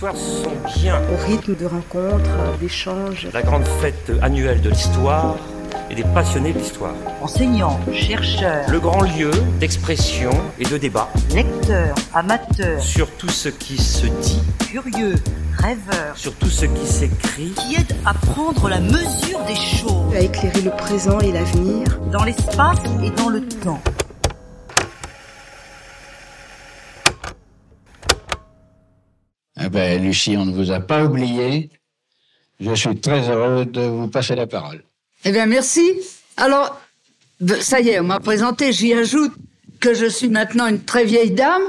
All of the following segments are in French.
histoires sont bien Au rythme de rencontres, d'échanges. la grande fête annuelle de l'histoire et des passionnés de l'histoire. enseignants, chercheurs, Le grand lieu d'expression et de débat lecteurs, amateurs, sur tout ce qui se dit, curieux, rêveurs, sur tout ce qui s'écrit, qui aident à prendre la mesure des choses À éclairer le présent et l'avenir. dans l'espace et dans le temps. Ben, Lucie, on ne vous a pas oublié. Je suis très heureux de vous passer la parole. Eh bien, merci. Alors, ça y est, on m'a présenté. J'y ajoute que je suis maintenant une très vieille dame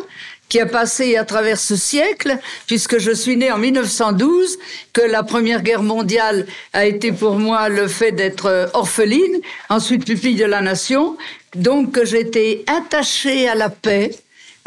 qui a passé à travers ce siècle, puisque je suis née en 1912, que la Première Guerre mondiale a été pour moi le fait d'être euh, orpheline, ensuite pupille de la nation, donc que j'étais attachée à la paix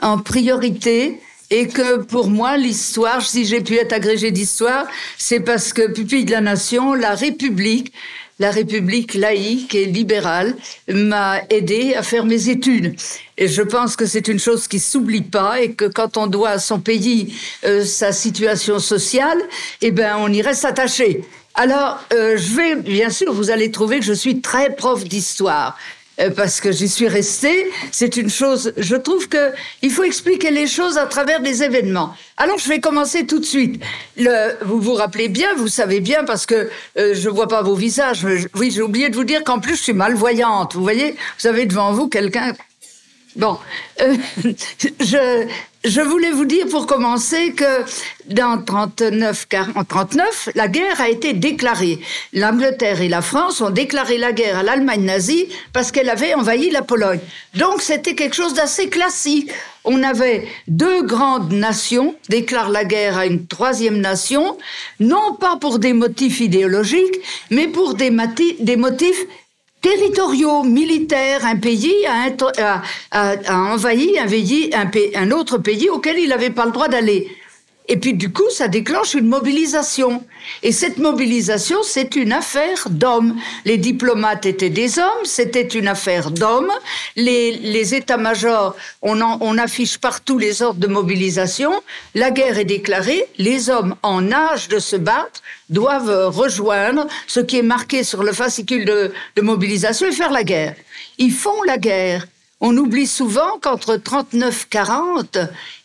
en priorité et que pour moi, l'histoire, si j'ai pu être agrégée d'histoire, c'est parce que pupille de la nation, la République, la République laïque et libérale m'a aidé à faire mes études. Et je pense que c'est une chose qui s'oublie pas et que quand on doit à son pays euh, sa situation sociale, eh ben on y reste attaché. Alors, euh, je vais, bien sûr, vous allez trouver que je suis très prof d'histoire. Euh, parce que j'y suis restée. C'est une chose, je trouve que il faut expliquer les choses à travers des événements. Alors je vais commencer tout de suite. Vous vous rappelez bien, vous savez bien, parce que euh, je vois pas vos visages. oui, j'ai oublié de vous dire qu'en plus je suis malvoyante. Vous voyez, vous avez devant vous quelqu'un. Bon, euh, je, je voulais vous dire pour commencer que dans 39, 40, 39, la guerre a été déclarée. L'Angleterre et la France ont déclaré la guerre à l'Allemagne nazie parce qu'elle avait envahi la Pologne. Donc c'était quelque chose d'assez classique. On avait deux grandes nations déclarent la guerre à une troisième nation, non pas pour des motifs idéologiques, mais pour des, motifs territoriaux, militaires, un pays a, envahi un, pays- un pa- un autre pays auquel il n'avait pas le droit d'aller. Et puis du coup, ça déclenche une mobilisation. Et cette mobilisation, c'est une affaire d'hommes. Les diplomates étaient des hommes, c'était une affaire d'hommes. Les, états-majors, on, affiche partout les ordres de mobilisation. La guerre est déclarée, les hommes en âge de se battre doivent rejoindre ce qui est marqué sur le fascicule de, de mobilisation et faire la guerre. Ils font la guerre. On oublie souvent qu'entre 39 40,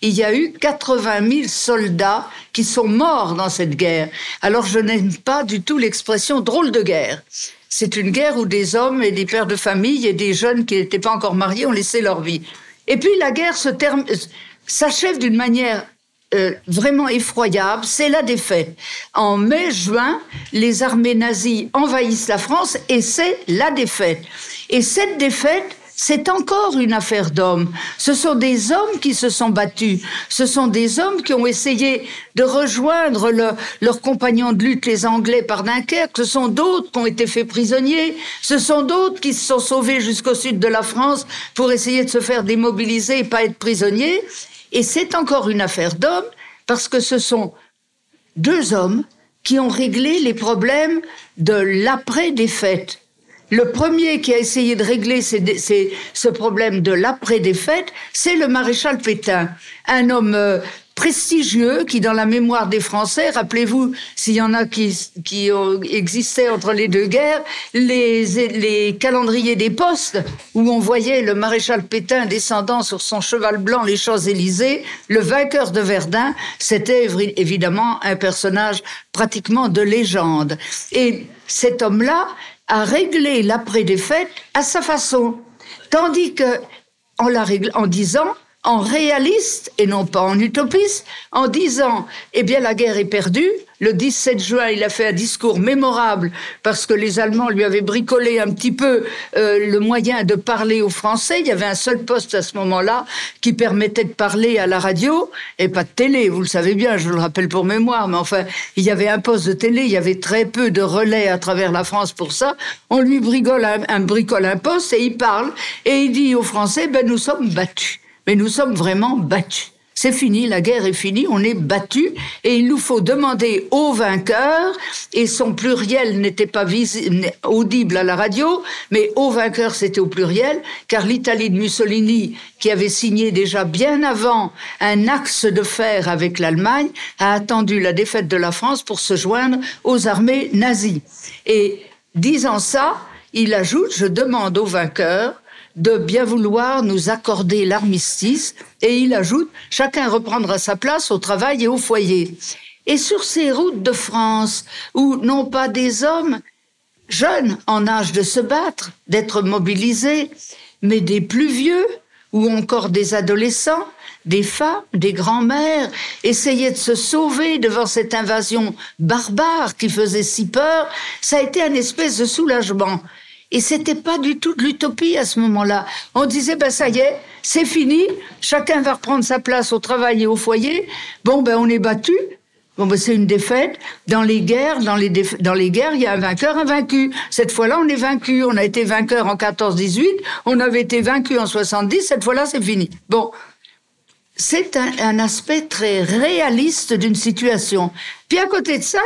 il y a eu 80 000 soldats qui sont morts dans cette guerre. Alors je n'aime pas du tout l'expression drôle de guerre. C'est une guerre où des hommes et des pères de famille et des jeunes qui n'étaient pas encore mariés ont laissé leur vie. Et puis la guerre s'achève d'une manière euh, vraiment effroyable, c'est la défaite. En mai-juin, les armées nazies envahissent la France et c'est la défaite. Et cette défaite, c'est encore une affaire d'hommes. Ce sont des hommes qui se sont battus. Ce sont des hommes qui ont essayé de rejoindre le- leurs compagnons de lutte, les Anglais, par Dunkerque. Ce sont d'autres qui ont été faits prisonniers. Ce sont d'autres qui se sont sauvés jusqu'au sud de la France pour essayer de se faire démobiliser et pas être prisonniers. Et c'est encore une affaire d'hommes parce que ce sont deux hommes qui ont réglé les problèmes de l'après-défaite. Le premier qui a essayé de régler ce problème de l'après-défaite, c'est le maréchal Pétain, un homme euh, prestigieux qui, dans la mémoire des Français, rappelez-vous, s'il y en a qui, existaient entre les deux guerres, les, calendriers des postes, où on voyait le maréchal Pétain descendant sur son cheval blanc les Champs-Élysées, le vainqueur de Verdun, c'était évi- évidemment un personnage pratiquement de légende. Et cet homme-là a réglé l'après-défaite à sa façon. Tandis que, en la règle, en disant, en réaliste et non pas en utopiste, en disant, eh bien, la guerre est perdue. Le 17 juin, il a fait un discours mémorable parce que les Allemands lui avaient bricolé un petit peu euh, le moyen de parler aux Français. Il y avait un seul poste à ce moment-là qui permettait de parler à la radio et pas de télé. Vous le savez bien, je le rappelle pour mémoire, mais enfin, il y avait un poste de télé, il y avait très peu de relais à travers la France pour ça. On lui bricole un, un bricole un poste et il parle et il dit aux Français, ben nous sommes battus. Mais nous sommes vraiment battus. C'est fini, la guerre est finie, on est battu et il nous faut demander aux vainqueurs, et son pluriel n'était pas audible à la radio, mais aux vainqueurs c'était au pluriel, car l'Italie de Mussolini, qui avait signé déjà bien avant un axe de fer avec l'Allemagne, a attendu la défaite de la France pour se joindre aux armées nazies. Et disant ça, il ajoute, je demande aux vainqueurs de bien vouloir nous accorder l'armistice et il ajoute chacun reprendra sa place au travail et au foyer. Et sur ces routes de France où non pas des hommes jeunes en âge de se battre, d'être mobilisés, mais des plus vieux ou encore des adolescents, des femmes, des grands-mères, essayaient de se sauver devant cette invasion barbare qui faisait si peur, ça a été un espèce de soulagement. Et c'était pas du tout de l'utopie à ce moment-là. On disait, ben ça y est, c'est fini, chacun va reprendre sa place au travail et au foyer. Bon, ben on est battu. Bon, ben c'est une défaite. Dans les guerres, dans les, dans les guerres, il y a un vainqueur, un vaincu. Cette fois-là, on est vaincu. On a été vainqueur en 14-18, on avait été vaincu en 70, cette fois-là, c'est fini. Bon. C'est un, un aspect très réaliste d'une situation. Puis à côté de ça,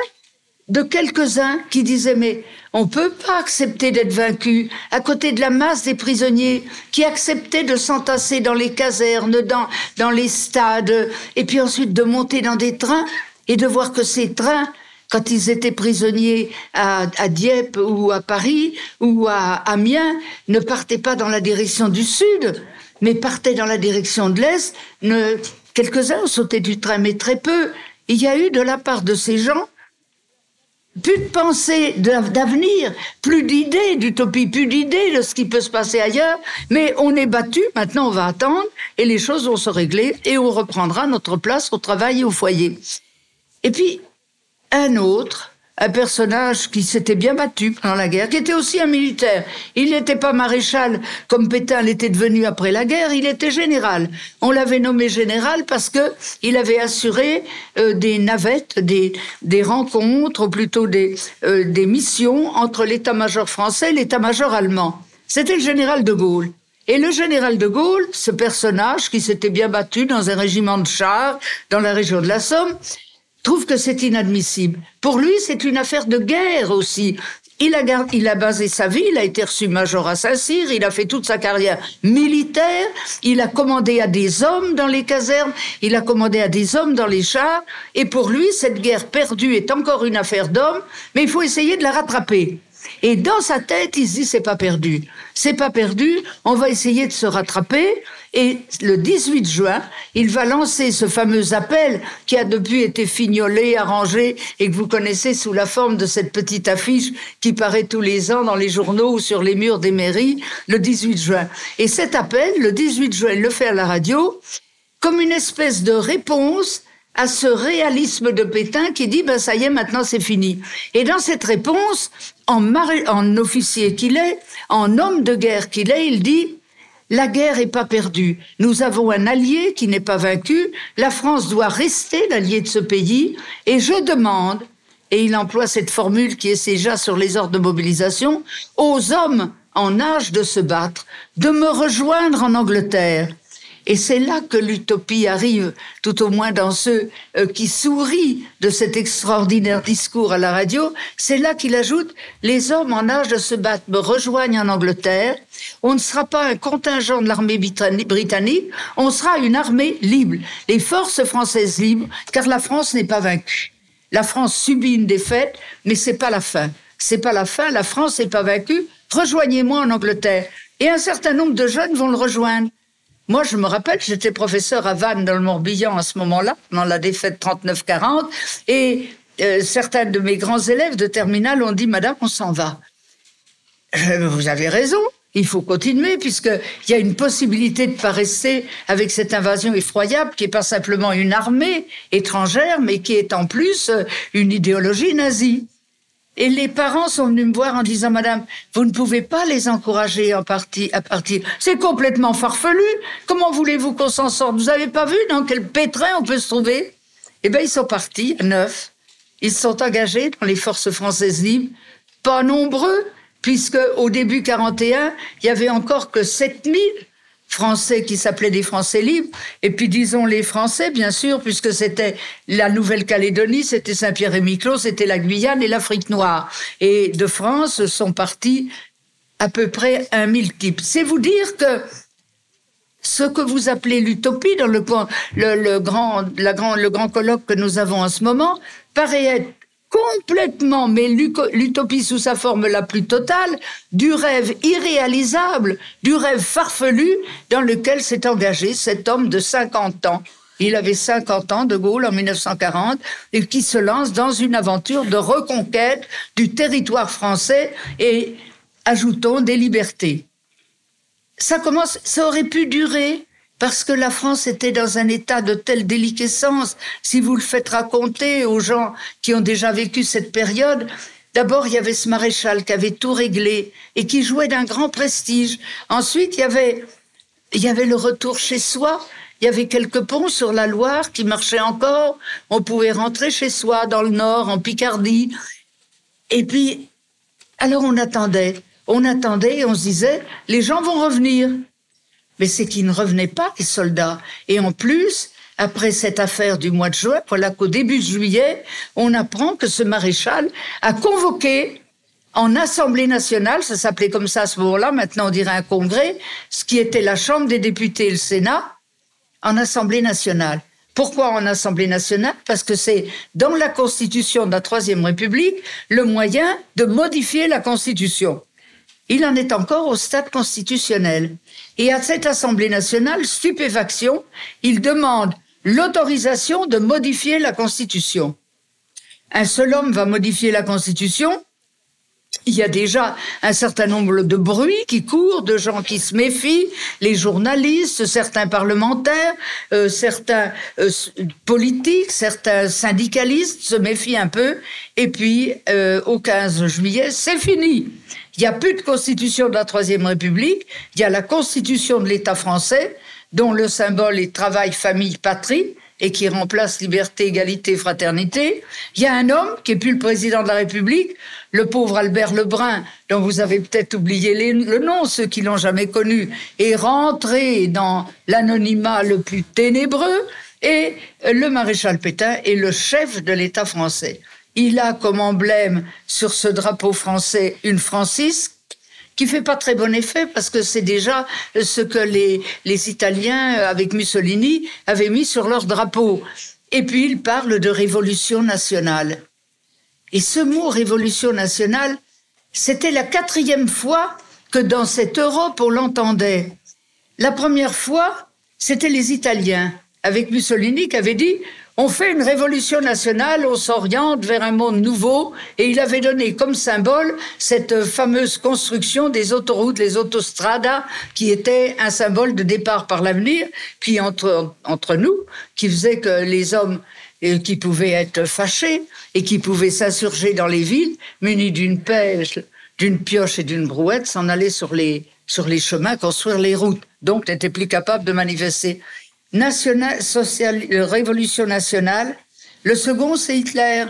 de quelques-uns qui disaient mais on peut pas accepter d'être vaincu à côté de la masse des prisonniers qui acceptaient de s'entasser dans les casernes, dans, dans les stades, et puis ensuite de monter dans des trains et de voir que ces trains, quand ils étaient prisonniers à, à Dieppe ou à Paris ou à Amiens, ne partaient pas dans la direction du sud, mais partaient dans la direction de l'est. Quelques-uns ont sauté du train, mais très peu. Il y a eu de la part de ces gens plus de pensée d'avenir, plus d'idées d'utopie, plus d'idées de ce qui peut se passer ailleurs, mais on est battu, maintenant on va attendre, et les choses vont se régler, et on reprendra notre place au travail et au foyer. Et puis, un autre, un personnage qui s'était bien battu pendant la guerre, qui était aussi un militaire. Il n'était pas maréchal comme Pétain l'était devenu après la guerre, il était général. On l'avait nommé général parce que il avait assuré euh, des navettes, des, rencontres, ou plutôt euh, des missions entre l'état-major français et l'état-major allemand. C'était le général de Gaulle. Et le général de Gaulle, ce personnage qui s'était bien battu dans un régiment de chars dans la région de la Somme, trouve que c'est inadmissible. Pour lui, c'est une affaire de guerre aussi. Il a, il a basé sa vie, il a été reçu major à Saint-Cyr, il a fait toute sa carrière militaire, il a commandé à des hommes dans les casernes, il a commandé à des hommes dans les chars, et pour lui, cette guerre perdue est encore une affaire d'hommes, mais il faut essayer de la rattraper. Et dans sa tête, il se dit c'est pas perdu. C'est pas perdu, on va essayer de se rattraper. Et le 18 juin, il va lancer ce fameux appel qui a depuis été fignolé, arrangé et que vous connaissez sous la forme de cette petite affiche qui paraît tous les ans dans les journaux ou sur les murs des mairies le 18 juin. Et cet appel, le 18 juin, il le fait à la radio comme une espèce de réponse à ce réalisme de Pétain qui dit ben ça y est maintenant c'est fini. Et dans cette réponse, en, en officier qu'il est, en homme de guerre qu'il est, il dit la guerre n'est pas perdue. Nous avons un allié qui n'est pas vaincu. La France doit rester l'allié de ce pays. Et je demande, et il emploie cette formule qui est déjà sur les ordres de mobilisation, aux hommes en âge de se battre de me rejoindre en Angleterre. Et c'est là que l'utopie arrive, tout au moins dans ceux euh, qui sourient de cet extraordinaire discours à la radio. C'est là qu'il ajoute, les hommes en âge de se battre me rejoignent en Angleterre. On ne sera pas un contingent de l'armée britannique, on sera une armée libre, les forces françaises libres, car la France n'est pas vaincue. La France subit une défaite, mais c'est pas la fin. C'est pas la fin, la France n'est pas vaincue. Rejoignez-moi en Angleterre. Et un certain nombre de jeunes vont le rejoindre. Moi, je me rappelle, j'étais professeur à Vannes dans le Morbihan à ce moment-là, dans la défaite 39-40, et euh, certains de mes grands élèves de terminale ont dit, Madame, on s'en va. Vous avez raison. Il faut continuer puisqu'il y a une possibilité de pas rester avec cette invasion effroyable qui est pas simplement une armée étrangère, mais qui est en plus euh, une idéologie nazie. Et les parents sont venus me voir en disant, Madame, vous ne pouvez pas les encourager à partir. C'est complètement farfelu. Comment voulez-vous qu'on s'en sorte? Vous avez pas vu dans quel pétrin on peut se trouver? Eh bien, ils sont partis, neuf. Ils sont engagés dans les forces françaises libres. Pas nombreux, puisque au début 41, il y avait encore que 7000 français qui s'appelaient des Français libres, et puis disons les Français, bien sûr, puisque c'était la Nouvelle-Calédonie, c'était Saint-Pierre et Miquelon, c'était la Guyane et l'Afrique noire. Et de France sont partis à peu près un mille types. C'est vous dire que ce que vous appelez l'utopie dans le, le, grand, le grand colloque que nous avons en ce moment paraît être complètement, mais l'utopie sous sa forme la plus totale, du rêve irréalisable, du rêve farfelu dans lequel s'est engagé cet homme de 50 ans. Il avait 50 ans, De Gaulle, en 1940, et qui se lance dans une aventure de reconquête du territoire français et, ajoutons, des libertés. Ça commence, ça aurait pu durer parce que la France était dans un état de telle déliquescence. Si vous le faites raconter aux gens qui ont déjà vécu cette période, D'abord, il y avait ce maréchal qui avait tout réglé et qui jouait d'un grand prestige. Ensuite, il y avait, il y avait le retour chez soi. Il y avait quelques ponts sur la Loire qui marchaient encore. On pouvait rentrer chez soi dans le Nord, en Picardie. Et puis, alors on attendait. On attendait et on se disait, les gens vont revenir mais c'est qu'ils ne revenaient pas, les soldats. Et en plus, après cette affaire du mois de juin, voilà qu'au début juillet, on apprend que ce maréchal a convoqué en Assemblée nationale, ça s'appelait comme ça à ce moment-là, maintenant on dirait un congrès, ce qui était la Chambre des députés et le Sénat, en Assemblée nationale. Pourquoi en Assemblée nationale? Parce que c'est dans la Constitution de la Troisième République le moyen de modifier la Constitution. Il en est encore au stade constitutionnel. Et à cette Assemblée nationale, stupéfaction, il demande l'autorisation de modifier la Constitution. Un seul homme va modifier la Constitution. Il y a déjà un certain nombre de bruits qui courent, de gens qui se méfient, les journalistes, certains parlementaires, euh, certains euh, politiques, certains syndicalistes se méfient un peu. Et puis, euh, au 15 juillet, c'est fini. Il n'y a plus de constitution de la Troisième République, il y a la constitution de l'État français, dont le symbole est travail, famille, patrie, et qui remplace liberté, égalité, fraternité. Il y a un homme qui est plus le président de la République, le pauvre Albert Lebrun, dont vous avez peut-être oublié le nom, ceux qui l'ont jamais connu, est rentré dans l'anonymat le plus ténébreux, et le maréchal Pétain est le chef de l'État français il a comme emblème sur ce drapeau français une Francis qui fait pas très bon effet parce que c'est déjà ce que les, les Italiens avec Mussolini avaient mis sur leur drapeau. Et puis il parle de révolution nationale. Et ce mot révolution nationale, c'était la quatrième fois que dans cette Europe on l'entendait. La première fois, c'était les Italiens avec Mussolini qui avait dit on fait une révolution nationale, on s'oriente vers un monde nouveau, et il avait donné comme symbole cette fameuse construction des autoroutes, les autostradas, qui était un symbole de départ par l'avenir, puis entre, nous, qui faisait que les hommes euh, qui pouvaient être fâchés et qui pouvaient s'insurger dans les villes, munis d'une pêche, d'une pioche et d'une brouette, s'en allaient sur les, sur les chemins, construire les routes. Donc, n'étaient plus capables de manifester national, social, révolution nationale. Le second, c'est Hitler.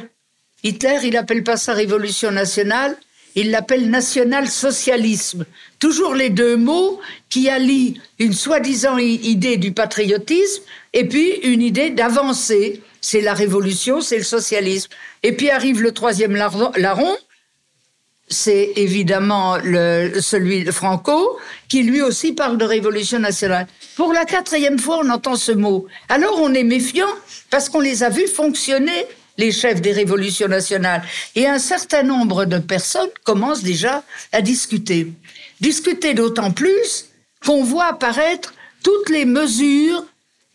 Hitler, il appelle pas ça révolution nationale, il l'appelle national-socialisme. Toujours les deux mots qui allient une soi-disant idée du patriotisme et puis une idée d'avancer. C'est la révolution, c'est le socialisme. Et puis arrive le troisième larron, c'est évidemment celui de Franco, qui lui aussi parle de révolution nationale. Pour la quatrième fois, on entend ce mot. Alors on est méfiant parce qu'on les a vus fonctionner, les chefs des révolutions nationales. Et un certain nombre de personnes commencent déjà à discuter. Discuter d'autant plus qu'on voit apparaître toutes les mesures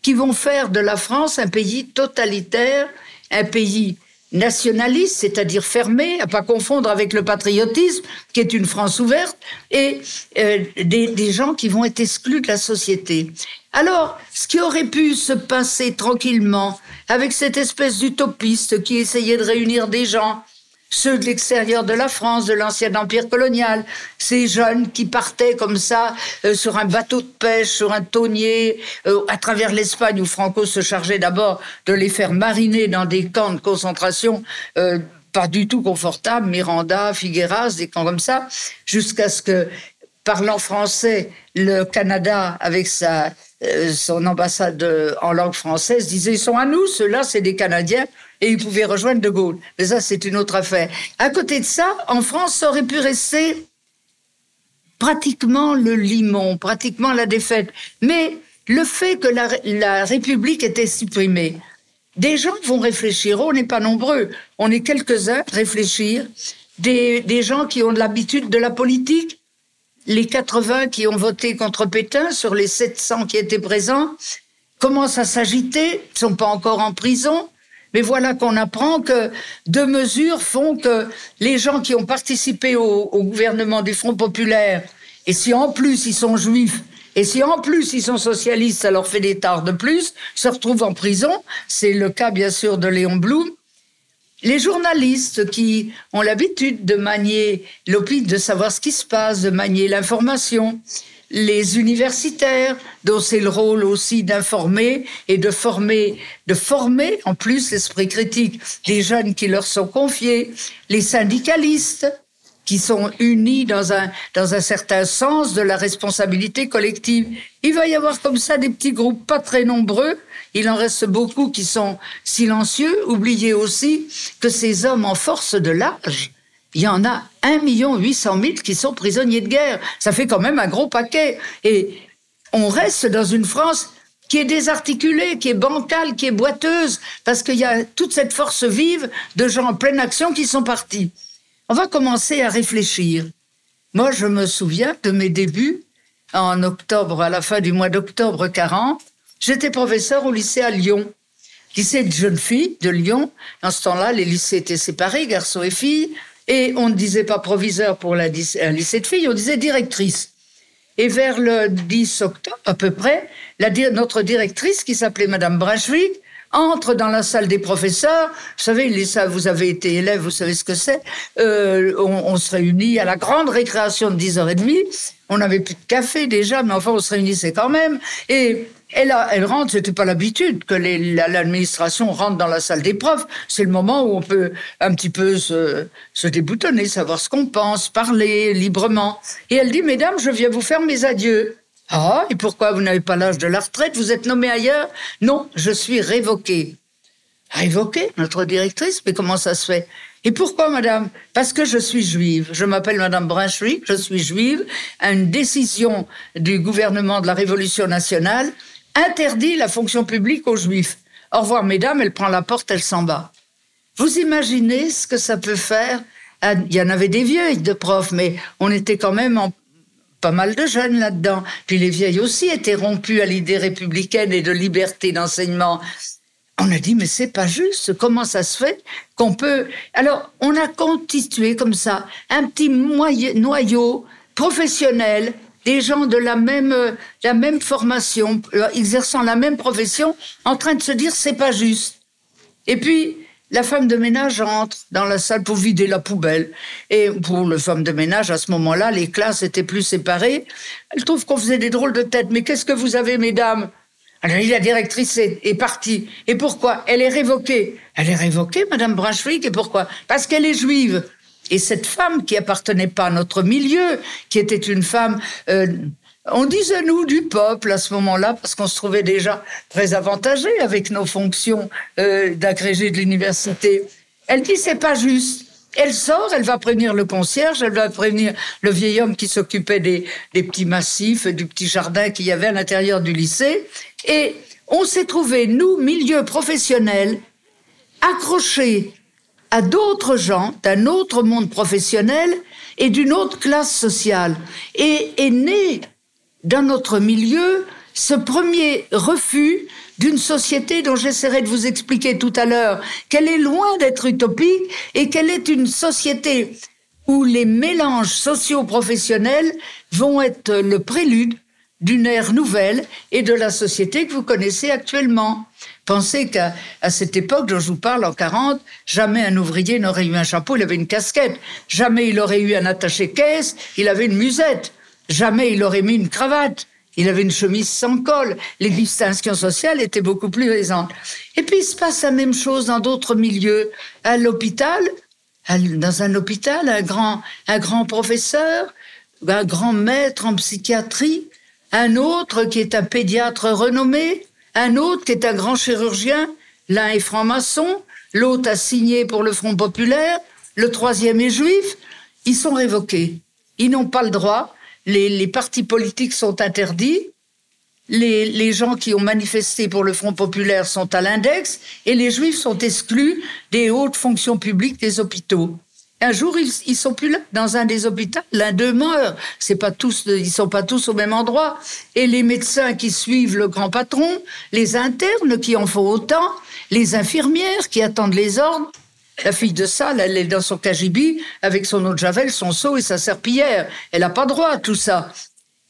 qui vont faire de la France un pays totalitaire, un pays nationaliste, c'est-à-dire fermé, à pas confondre avec le patriotisme, qui est une France ouverte, et euh, des, des, gens qui vont être exclus de la société. Alors, ce qui aurait pu se passer tranquillement avec cette espèce d'utopiste qui essayait de réunir des gens, ceux de l'extérieur de la France, de l'ancien empire colonial, ces jeunes qui partaient comme ça euh, sur un bateau de pêche, sur un tonnier, euh, à travers l'Espagne où Franco se chargeait d'abord de les faire mariner dans des camps de concentration euh, pas du tout confortables, Miranda, Figueras, des camps comme ça, jusqu'à ce que parlant français, le Canada, avec sa, euh, son ambassade en langue française, disait, ils sont à nous, ceux-là, c'est des Canadiens, et ils pouvaient rejoindre De Gaulle. Mais ça, c'est une autre affaire. À côté de ça, en France, ça aurait pu rester pratiquement le limon, pratiquement la défaite. Mais le fait que la, République était supprimée, des gens vont réfléchir. On n'est pas nombreux, on est quelques-uns réfléchir. Des, gens qui ont l'habitude de la politique, les 80 qui ont voté contre Pétain sur les 700 qui étaient présents, commencent à s'agiter, ne sont pas encore en prison. Mais voilà qu'on apprend que deux mesures font que les gens qui ont participé au, gouvernement du Front populaire, et si en plus ils sont juifs, et si en plus ils sont socialistes, ça leur fait des tards de plus, se retrouvent en prison. C'est le cas bien sûr de Léon Blum. Les journalistes qui ont l'habitude de manier l'opinion, de savoir ce qui se passe, de manier l'information, les universitaires, dont c'est le rôle aussi d'informer et de former, de former en plus l'esprit critique des jeunes qui leur sont confiés, les syndicalistes, qui sont unis dans un, dans un certain sens de la responsabilité collective. Il va y avoir comme ça des petits groupes pas très nombreux. Il en reste beaucoup qui sont silencieux. Oubliez aussi que ces hommes en force de l'âge, il y en a 1 800 000 qui sont prisonniers de guerre. Ça fait quand même un gros paquet. Et on reste dans une France qui est désarticulée, qui est bancale, qui est boiteuse, parce qu'il y a toute cette force vive de gens en pleine action qui sont partis. On va commencer à réfléchir. Moi, je me souviens de mes débuts en octobre, à la fin du mois d'octobre 40. J'étais professeur au lycée à Lyon, lycée de jeunes filles de Lyon. En ce temps-là, les lycées étaient séparés, garçons et filles, et on ne disait pas proviseur pour la, un lycée de filles, on disait directrice. Et vers le 10 octobre, à peu près, notre directrice, qui s'appelait Madame Brunswick, entre dans la salle des professeurs. Vous savez, les, ça, vous avez été élève, vous savez ce que c'est. Euh, on, on, se réunit à la grande récréation de 10h30. On n'avait plus de café déjà, mais enfin, on se réunissait quand même. Et elle, rentre, c'était pas l'habitude que l'administration rentre dans la salle des profs. C'est le moment où on peut un petit peu se, déboutonner, savoir ce qu'on pense, parler librement. Et elle dit, mesdames, je viens vous faire mes adieux. Ah, et pourquoi vous n'avez pas l'âge de la retraite? Vous êtes nommé ailleurs? Non, je suis révoquée. Révoquée, notre directrice? Mais comment ça se fait? Et pourquoi, madame? Parce que je suis juive. Je m'appelle madame Brunswick, je suis juive. Une décision du gouvernement de la Révolution nationale interdit la fonction publique aux juifs. Au revoir, mesdames, elle prend la porte, elle s'en va. Vous imaginez ce que ça peut faire il y en avait des vieux de profs, mais on était quand même pas mal de jeunes là-dedans. Puis les vieilles aussi étaient rompues à l'idée républicaine et de liberté d'enseignement. On a dit, mais c'est pas juste. Comment ça se fait qu'on peut. Alors, on a constitué comme ça un petit noyau professionnel, des gens de la même, formation, euh, exerçant la même profession, en train de se dire, c'est pas juste. Et puis, la femme de ménage entre dans la salle pour vider la poubelle. Et pour le femme de ménage, à ce moment-là, les classes étaient plus séparées. Elle trouve qu'on faisait des drôles de têtes. Mais qu'est-ce que vous avez, mesdames? Alors, la directrice est, partie. Et pourquoi? Elle est révoquée. Elle est révoquée, Madame Brunswick. Et pourquoi? Parce qu'elle est juive. Et cette femme qui appartenait pas à notre milieu, qui était une femme euh, on disait nous du peuple à ce moment-là parce qu'on se trouvait déjà très avantagé avec nos fonctions euh, d'agrégé de l'université. Elle dit c'est pas juste. Elle sort, elle va prévenir le concierge, elle va prévenir le vieil homme qui s'occupait des, petits massifs, du petit jardin qu'il y avait à l'intérieur du lycée. Et on s'est trouvé, nous, milieu professionnel, accrochés à d'autres gens d'un autre monde professionnel et d'une autre classe sociale. Et est né dans notre milieu ce premier refus d'une société dont j'essaierai de vous expliquer tout à l'heure qu'elle est loin d'être utopique et qu'elle est une société où les mélanges socio-professionnels vont être le prélude d'une ère nouvelle et de la société que vous connaissez actuellement. Pensez qu'à cette époque dont je vous parle, en 40, jamais un ouvrier n'aurait eu un chapeau, il avait une casquette. Jamais il aurait eu un attaché-caisse, il avait une musette. Jamais il aurait mis une cravate. Il avait une chemise sans col. Les distinctions sociales étaient beaucoup plus présentes. Et puis il se passe la même chose dans d'autres milieux. À l'hôpital, dans un hôpital, un grand, un grand professeur un grand maître en psychiatrie, un autre qui est un pédiatre renommé, un autre est un grand chirurgien, l'un est franc-maçon, l'autre a signé pour le Front populaire, le troisième est juif, ils sont révoqués. Ils n'ont pas le droit, les, partis politiques sont interdits, les, gens qui ont manifesté pour le Front populaire sont à l'index et les juifs sont exclus des hautes fonctions publiques des hôpitaux. Un jour, ils, ils sont plus là, dans un des hôpitaux. L'un d'eux meurt. C'est pas tous, ils sont pas tous au même endroit. Et les médecins qui suivent le grand patron, les internes qui en font autant, les infirmières qui attendent les ordres. La fille de salle, elle est dans son cagibi avec son eau de javel, son seau et sa serpillière. Elle n'a pas droit à tout ça.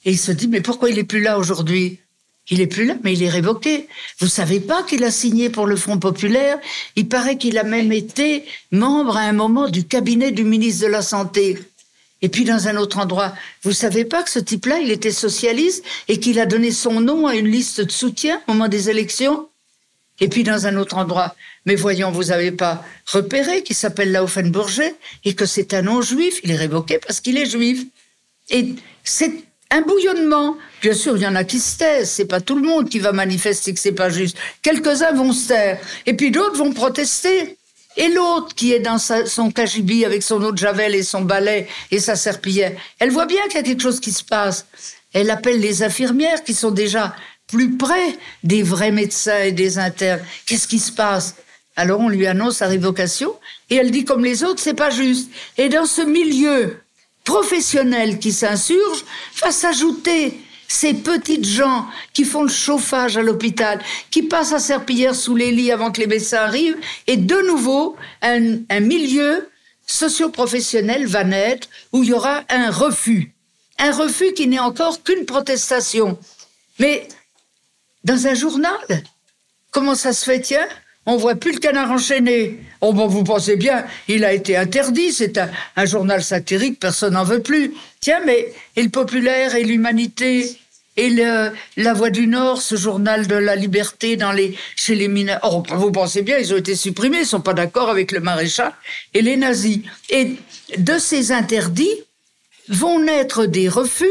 Et il se dit, mais pourquoi il est plus là aujourd'hui? Il est plus là, mais il est révoqué. Vous savez pas qu'il a signé pour le Front populaire Il paraît qu'il a même été membre à un moment du cabinet du ministre de la Santé. Et puis dans un autre endroit, vous savez pas que ce type-là, il était socialiste et qu'il a donné son nom à une liste de soutien au moment des élections? Et puis dans un autre endroit, mais voyons, vous avez pas repéré qu'il s'appelle Laufenburger et que c'est un nom juif, il est révoqué parce qu'il est juif. Et c'est un bouillonnement. Bien sûr, il y en a qui se taisent. C'est pas tout le monde qui va manifester que c'est pas juste. Quelques-uns vont se taire. Et puis d'autres vont protester. Et l'autre qui est dans son cagibi avec son eau de javel et son balai et sa serpillière, elle voit bien qu'il y a quelque chose qui se passe. Elle appelle les infirmières qui sont déjà plus près des vrais médecins et des internes. Qu'est-ce qui se passe? Alors on lui annonce sa révocation et elle dit comme les autres, c'est pas juste. Et dans ce milieu professionnel qui s'insurge, va s'ajouter ces petites gens qui font le chauffage à l'hôpital, qui passent à serpillière sous les lits avant que les médecins arrivent, et de nouveau, un, un milieu socio-professionnel va naître où il y aura un refus. Un refus qui n'est encore qu'une protestation. Mais dans un journal, comment ça se fait, tiens? On voit plus le canard enchaîné. Oh bon, vous pensez bien, il a été interdit, c'est un, journal satirique, personne n'en veut plus. Tiens, mais et le populaire et l'humanité et la Voix du Nord, ce journal de la liberté dans les, chez les mineurs. Oh, vous pensez bien, ils ont été supprimés, ils sont pas d'accord avec le maréchal et les nazis. Et de ces interdits vont naître des refus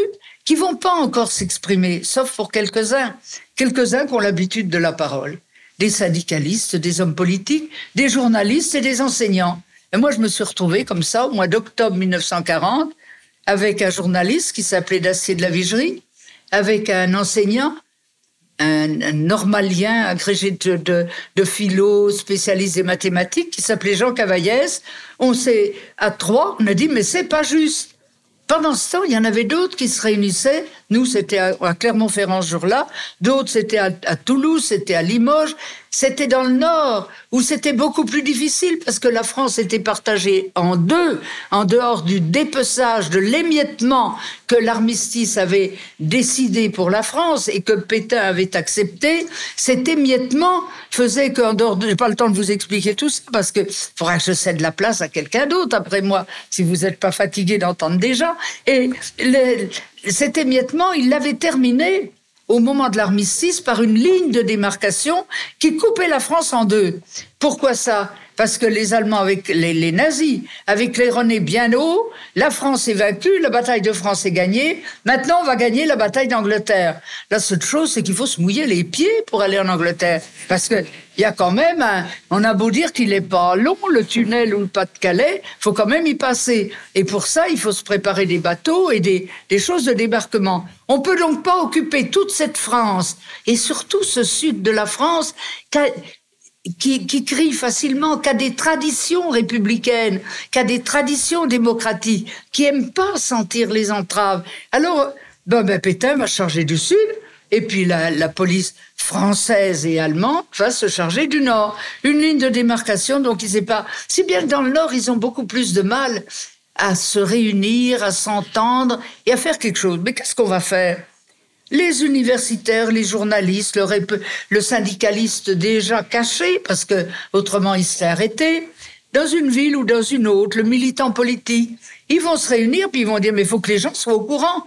qui vont pas encore s'exprimer, sauf pour quelques-uns, quelques-uns qui ont l'habitude de la parole des syndicalistes, des hommes politiques, des journalistes et des enseignants. Et moi, je me suis retrouvée comme ça au mois d'octobre 1940 avec un journaliste qui s'appelait Dacier de la Vigerie, avec un enseignant, un, normalien agrégé de, philo, spécialiste des mathématiques, qui s'appelait Jean Cavaillès. On s'est, à trois, on a dit, mais c'est pas juste. Pendant ce temps, il y en avait d'autres qui se réunissaient. Nous, c'était à, Clermont-Ferrand ce jour-là. D'autres, c'était à, à, Toulouse, c'était à Limoges. C'était dans le Nord, où c'était beaucoup plus difficile parce que la France était partagée en deux, en dehors du dépeçage, de l'émiettement que l'armistice avait décidé pour la France et que Pétain avait accepté. Cet émiettement faisait qu'en dehors de... J'ai pas le temps de vous expliquer tout ça parce que faudra que je cède la place à quelqu'un d'autre après moi, si vous n'êtes pas fatigué d'entendre déjà. Et les, cet émiettement, il l'avait terminé au moment de l'armistice par une ligne de démarcation qui coupait la France en deux. Pourquoi ça? Parce que les Allemands, avec les, les, nazis, avec les René bien haut, la France est vaincue, la bataille de France est gagnée. Maintenant, on va gagner la bataille d'Angleterre. La seule chose, c'est qu'il faut se mouiller les pieds pour aller en Angleterre. Parce que il y a quand même un, on a beau dire qu'il n'est pas long, le tunnel ou le Pas-de-Calais, faut quand même y passer. Et pour ça, il faut se préparer des bateaux et des, des choses de débarquement. On peut donc pas occuper toute cette France et surtout ce sud de la France qui, qui crie facilement, qui a des traditions républicaines, qui a des traditions démocratiques, qui aime pas sentir les entraves. Alors, ben, ben Pétain va charger du Sud, et puis la, police française et allemande va se charger du Nord. Une ligne de démarcation, donc ils pas. Si bien que dans le Nord, ils ont beaucoup plus de mal à se réunir, à s'entendre et à faire quelque chose. Mais qu'est-ce qu'on va faire? Les universitaires, les journalistes, le, syndicaliste déjà caché, parce que autrement il serait arrêté, dans une ville ou dans une autre, le militant politique, ils vont se réunir puis ils vont dire mais il faut que les gens soient au courant.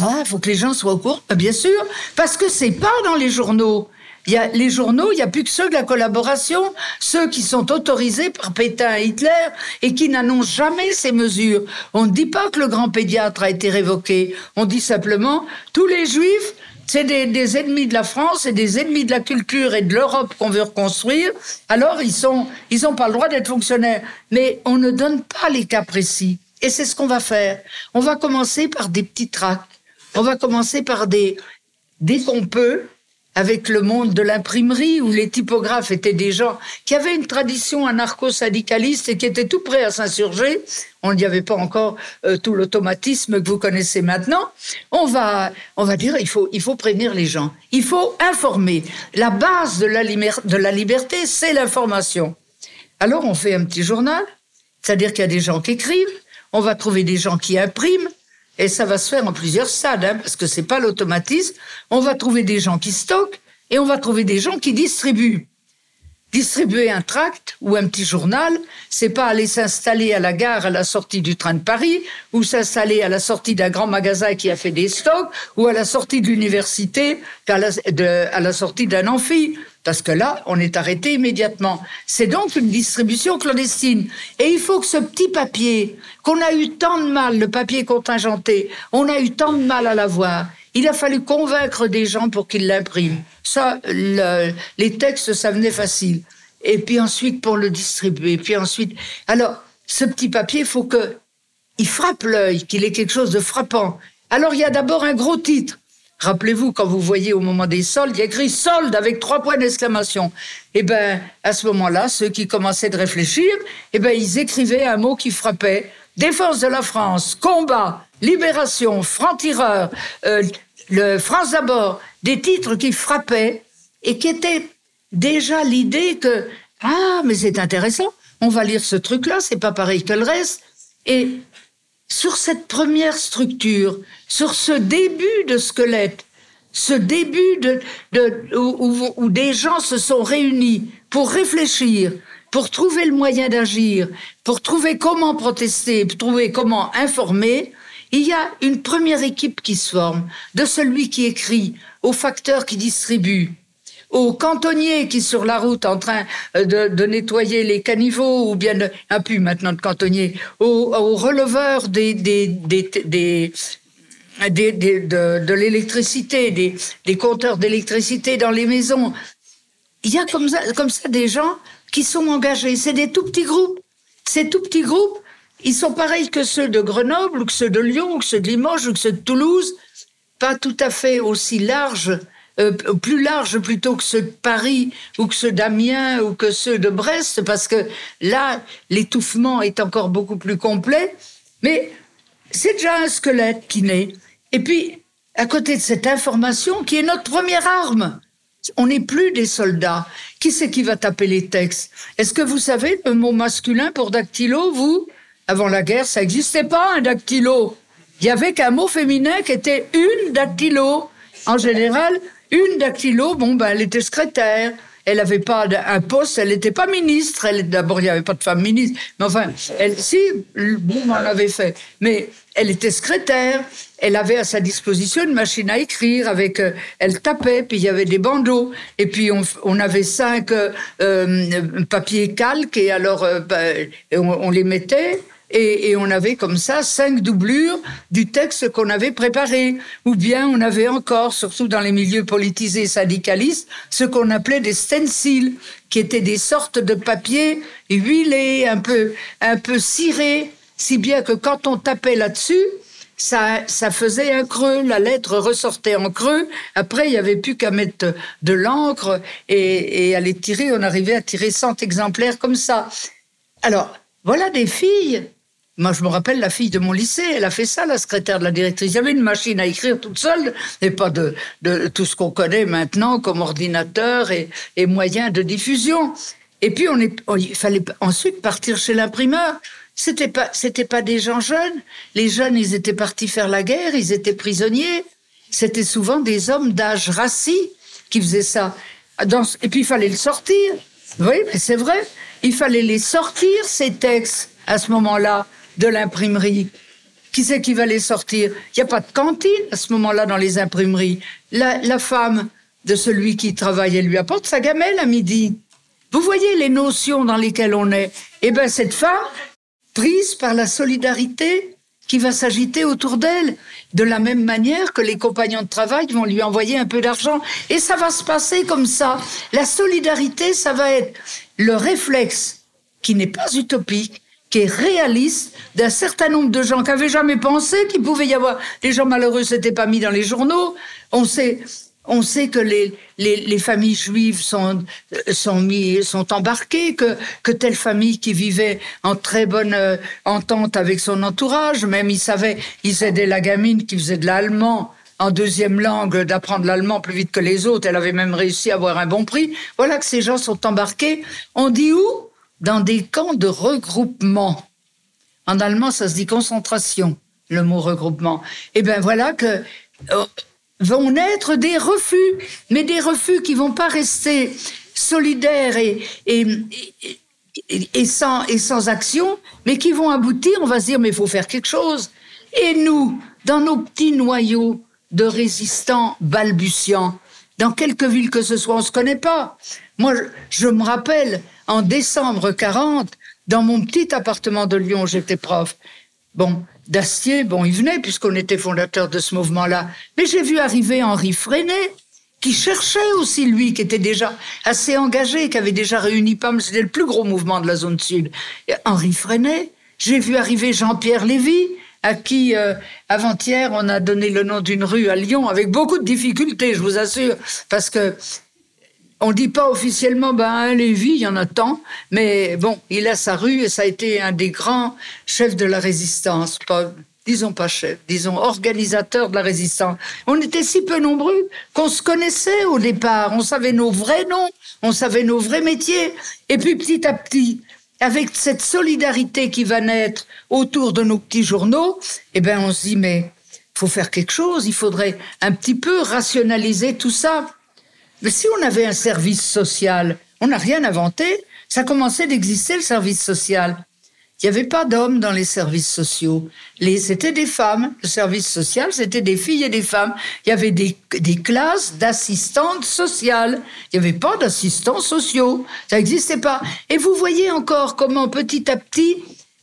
Ah, faut que les gens soient au courant. Bien sûr, parce que c'est pas dans les journaux. Il y a les journaux, il y a plus que ceux de la collaboration, ceux qui sont autorisés par Pétain et Hitler et qui n'annoncent jamais ces mesures. On ne dit pas que le grand pédiatre a été révoqué. On dit simplement tous les juifs c'est des, ennemis de la France et des ennemis de la culture et de l'Europe qu'on veut reconstruire. Alors ils ils n'ont pas le droit d'être fonctionnaires. Mais on ne donne pas les cas précis. Et c'est ce qu'on va faire. On va commencer par des petits tracts. On va commencer par des, dès qu'on peut, avec le monde de l'imprimerie où les typographes étaient des gens qui avaient une tradition anarcho-syndicaliste et qui étaient tout prêts à s'insurger. On n'y avait pas encore euh, tout l'automatisme que vous connaissez maintenant. On va, on va dire, il faut, il faut prévenir les gens. Il faut informer. La base de la, de la liberté, c'est l'information. Alors on fait un petit journal, c'est-à-dire qu'il y a des gens qui écrivent, on va trouver des gens qui impriment, et ça va se faire en plusieurs stades, hein, parce que c'est pas l'automatisme. On va trouver des gens qui stockent et on va trouver des gens qui distribuent. Distribuer un tract ou un petit journal, c'est pas aller s'installer à la gare à la sortie du train de Paris, ou s'installer à la sortie d'un grand magasin qui a fait des stocks, ou à la sortie de l'université, à la, à la sortie d'un amphi. Parce que là, on est arrêté immédiatement. C'est donc une distribution clandestine. Et il faut que ce petit papier, qu'on a eu tant de mal, le papier contingenté, on a eu tant de mal à l'avoir, il a fallu convaincre des gens pour qu'ils l'impriment. Ça, le, les textes, ça venait facile. Et puis ensuite, pour le distribuer. Puis ensuite, alors, ce petit papier, il faut que il frappe l'œil, qu'il ait quelque chose de frappant. Alors, il y a d'abord un gros titre. Rappelez-vous, quand vous voyez au moment des soldes, il y a écrit solde avec trois points d'exclamation. Eh ben, à ce moment-là, ceux qui commençaient de réfléchir, eh ben, ils écrivaient un mot qui frappait. Défense de la France, combat, libération, franc-tireur, euh, France d'abord, des titres qui frappaient et qui étaient déjà l'idée que ah mais c'est intéressant, on va lire ce truc-là, c'est pas pareil que le reste. Et sur cette première structure, sur ce début de squelette, ce début de, de où, où, des gens se sont réunis pour réfléchir, pour trouver le moyen d'agir, pour trouver comment protester, pour trouver comment informer, il y a une première équipe qui se forme, de celui qui écrit, au facteur qui distribue, au cantonnier qui est sur la route en train euh, de, nettoyer les caniveaux, ou bien un pu maintenant de cantonnier, au, au releveur des, de, l'électricité, des, des compteurs d'électricité dans les maisons. Il y a comme ça, comme ça des gens qui sont engagés. C'est des tout petits groupes. Ces tout petits groupes, ils sont pareils que ceux de Grenoble, ou que ceux de Lyon, ou que ceux de Limoges, ou que ceux de Toulouse. Pas tout à fait aussi larges, euh, plus larges plutôt que ceux de Paris, ou que ceux d'Amiens, ou que ceux de Brest, parce que là, l'étouffement est encore beaucoup plus complet. Mais c'est déjà un squelette qui naît. Et puis, à côté de cette information, qui est notre première arme, on n'est plus des soldats. Qui c'est qui va taper les textes? Est-ce que vous savez le mot masculin pour dactylo, vous? Avant la guerre, ça n'existait pas, un dactylo. Il y avait qu'un mot féminin qui était une dactylo. En général, une dactylo, bon, ben, elle était secrétaire. Elle n'avait pas un poste, elle n'était pas ministre. D'abord, il n'y avait pas de femme ministre. Mais enfin, elle, si, bon, on en avait fait. Mais elle était secrétaire. Elle avait à sa disposition une machine à écrire avec, euh, elle tapait, puis il y avait des bandeaux. Et puis, on, avait cinq euh, euh, papiers calques et alors, ben, on les mettait. Et, on avait comme ça cinq doublures du texte qu'on avait préparé. Ou bien on avait encore, surtout dans les milieux politisés syndicalistes, ce qu'on appelait des stencils, qui étaient des sortes de papiers huilés, un peu, un peu cirés, si bien que quand on tapait là-dessus, ça, ça faisait un creux, la lettre ressortait en creux. Après, il n'y avait plus qu'à mettre de l'encre et, et à les tirer. On arrivait à tirer 100 exemplaires comme ça. Alors, voilà des filles moi, je me rappelle la fille de mon lycée, elle a fait ça, la secrétaire de la directrice. Il y avait une machine à écrire toute seule, et pas de, tout ce qu'on connaît maintenant comme ordinateur et, et moyens de diffusion. Et puis, il fallait ensuite partir chez l'imprimeur. C'était pas, pas des gens jeunes. Les jeunes, ils étaient partis faire la guerre, ils étaient prisonniers. C'était souvent des hommes d'âge rassis qui faisaient ça. Et puis, il fallait le sortir. Oui, c'est vrai. Il fallait les sortir, ces textes, à ce moment-là de l'imprimerie. Qui c'est qui va les sortir? Il n'y a pas de cantine à ce moment-là dans les imprimeries. La, femme de celui qui travaille, elle lui apporte sa gamelle à midi. Vous voyez les notions dans lesquelles on est. Eh bien, cette femme, prise par la solidarité qui va s'agiter autour d'elle, de la même manière que les compagnons de travail vont lui envoyer un peu d'argent. Et ça va se passer comme ça. La solidarité, ça va être le réflexe qui n'est pas utopique, qui est réaliste d'un certain nombre de gens qui n'avaient jamais pensé qu'il pouvait y avoir des gens malheureux, s'étaient pas mis dans les journaux. On sait, on sait que les, les, les, familles juives sont, sont, mis, sont embarquées, que, que telle famille qui vivait en très bonne euh, entente avec son entourage, même ils savaient, ils aidaient la gamine qui faisait de l'allemand en deuxième langue, d'apprendre l'allemand plus vite que les autres. Elle avait même réussi à avoir un bon prix. Voilà que ces gens sont embarqués. On dit où? Dans des camps de regroupement. En allemand, ça se dit concentration, le mot regroupement. Et eh ben voilà que euh, vont naître des refus, mais des refus qui vont pas rester solidaires et, sans, action, mais qui vont aboutir, on va se dire, mais il faut faire quelque chose. Et nous, dans nos petits noyaux de résistants balbutiants, dans quelque ville que ce soit, on se connaît pas. Moi, je, me rappelle, en décembre 40, dans mon petit appartement de Lyon, j'étais prof. Bon, Dacier, bon, il venait puisqu'on était fondateur de ce mouvement-là. Mais j'ai vu arriver Henri Freinet, qui cherchait aussi, lui, qui était déjà assez engagé, qui avait déjà réuni PAM, c'était le plus gros mouvement de la zone sud. Henri Freinet. J'ai vu arriver Jean-Pierre Lévy, à qui, euh, avant-hier, on a donné le nom d'une rue à Lyon, avec beaucoup de difficultés, je vous assure, parce que on dit pas officiellement, ben, Lévy, il y en a tant, mais bon, il a sa rue et ça a été un des grands chefs de la résistance. Pas, disons pas chef, disons organisateur de la résistance. On était si peu nombreux qu'on se connaissait au départ. On savait nos vrais noms, on savait nos vrais métiers. Et puis petit à petit, avec cette solidarité qui va naître autour de nos petits journaux, eh ben, on se dit, mais faut faire quelque chose. Il faudrait un petit peu rationaliser tout ça. Mais si on avait un service social, on n'a rien inventé, ça commençait d'exister le service social. Il n'y avait pas d'hommes dans les services sociaux. C'était des femmes. Le service social, c'était des filles et des femmes. Il y avait des, classes d'assistantes sociales. Il n'y avait pas d'assistants sociaux. Ça n'existait pas. Et vous voyez encore comment petit à petit,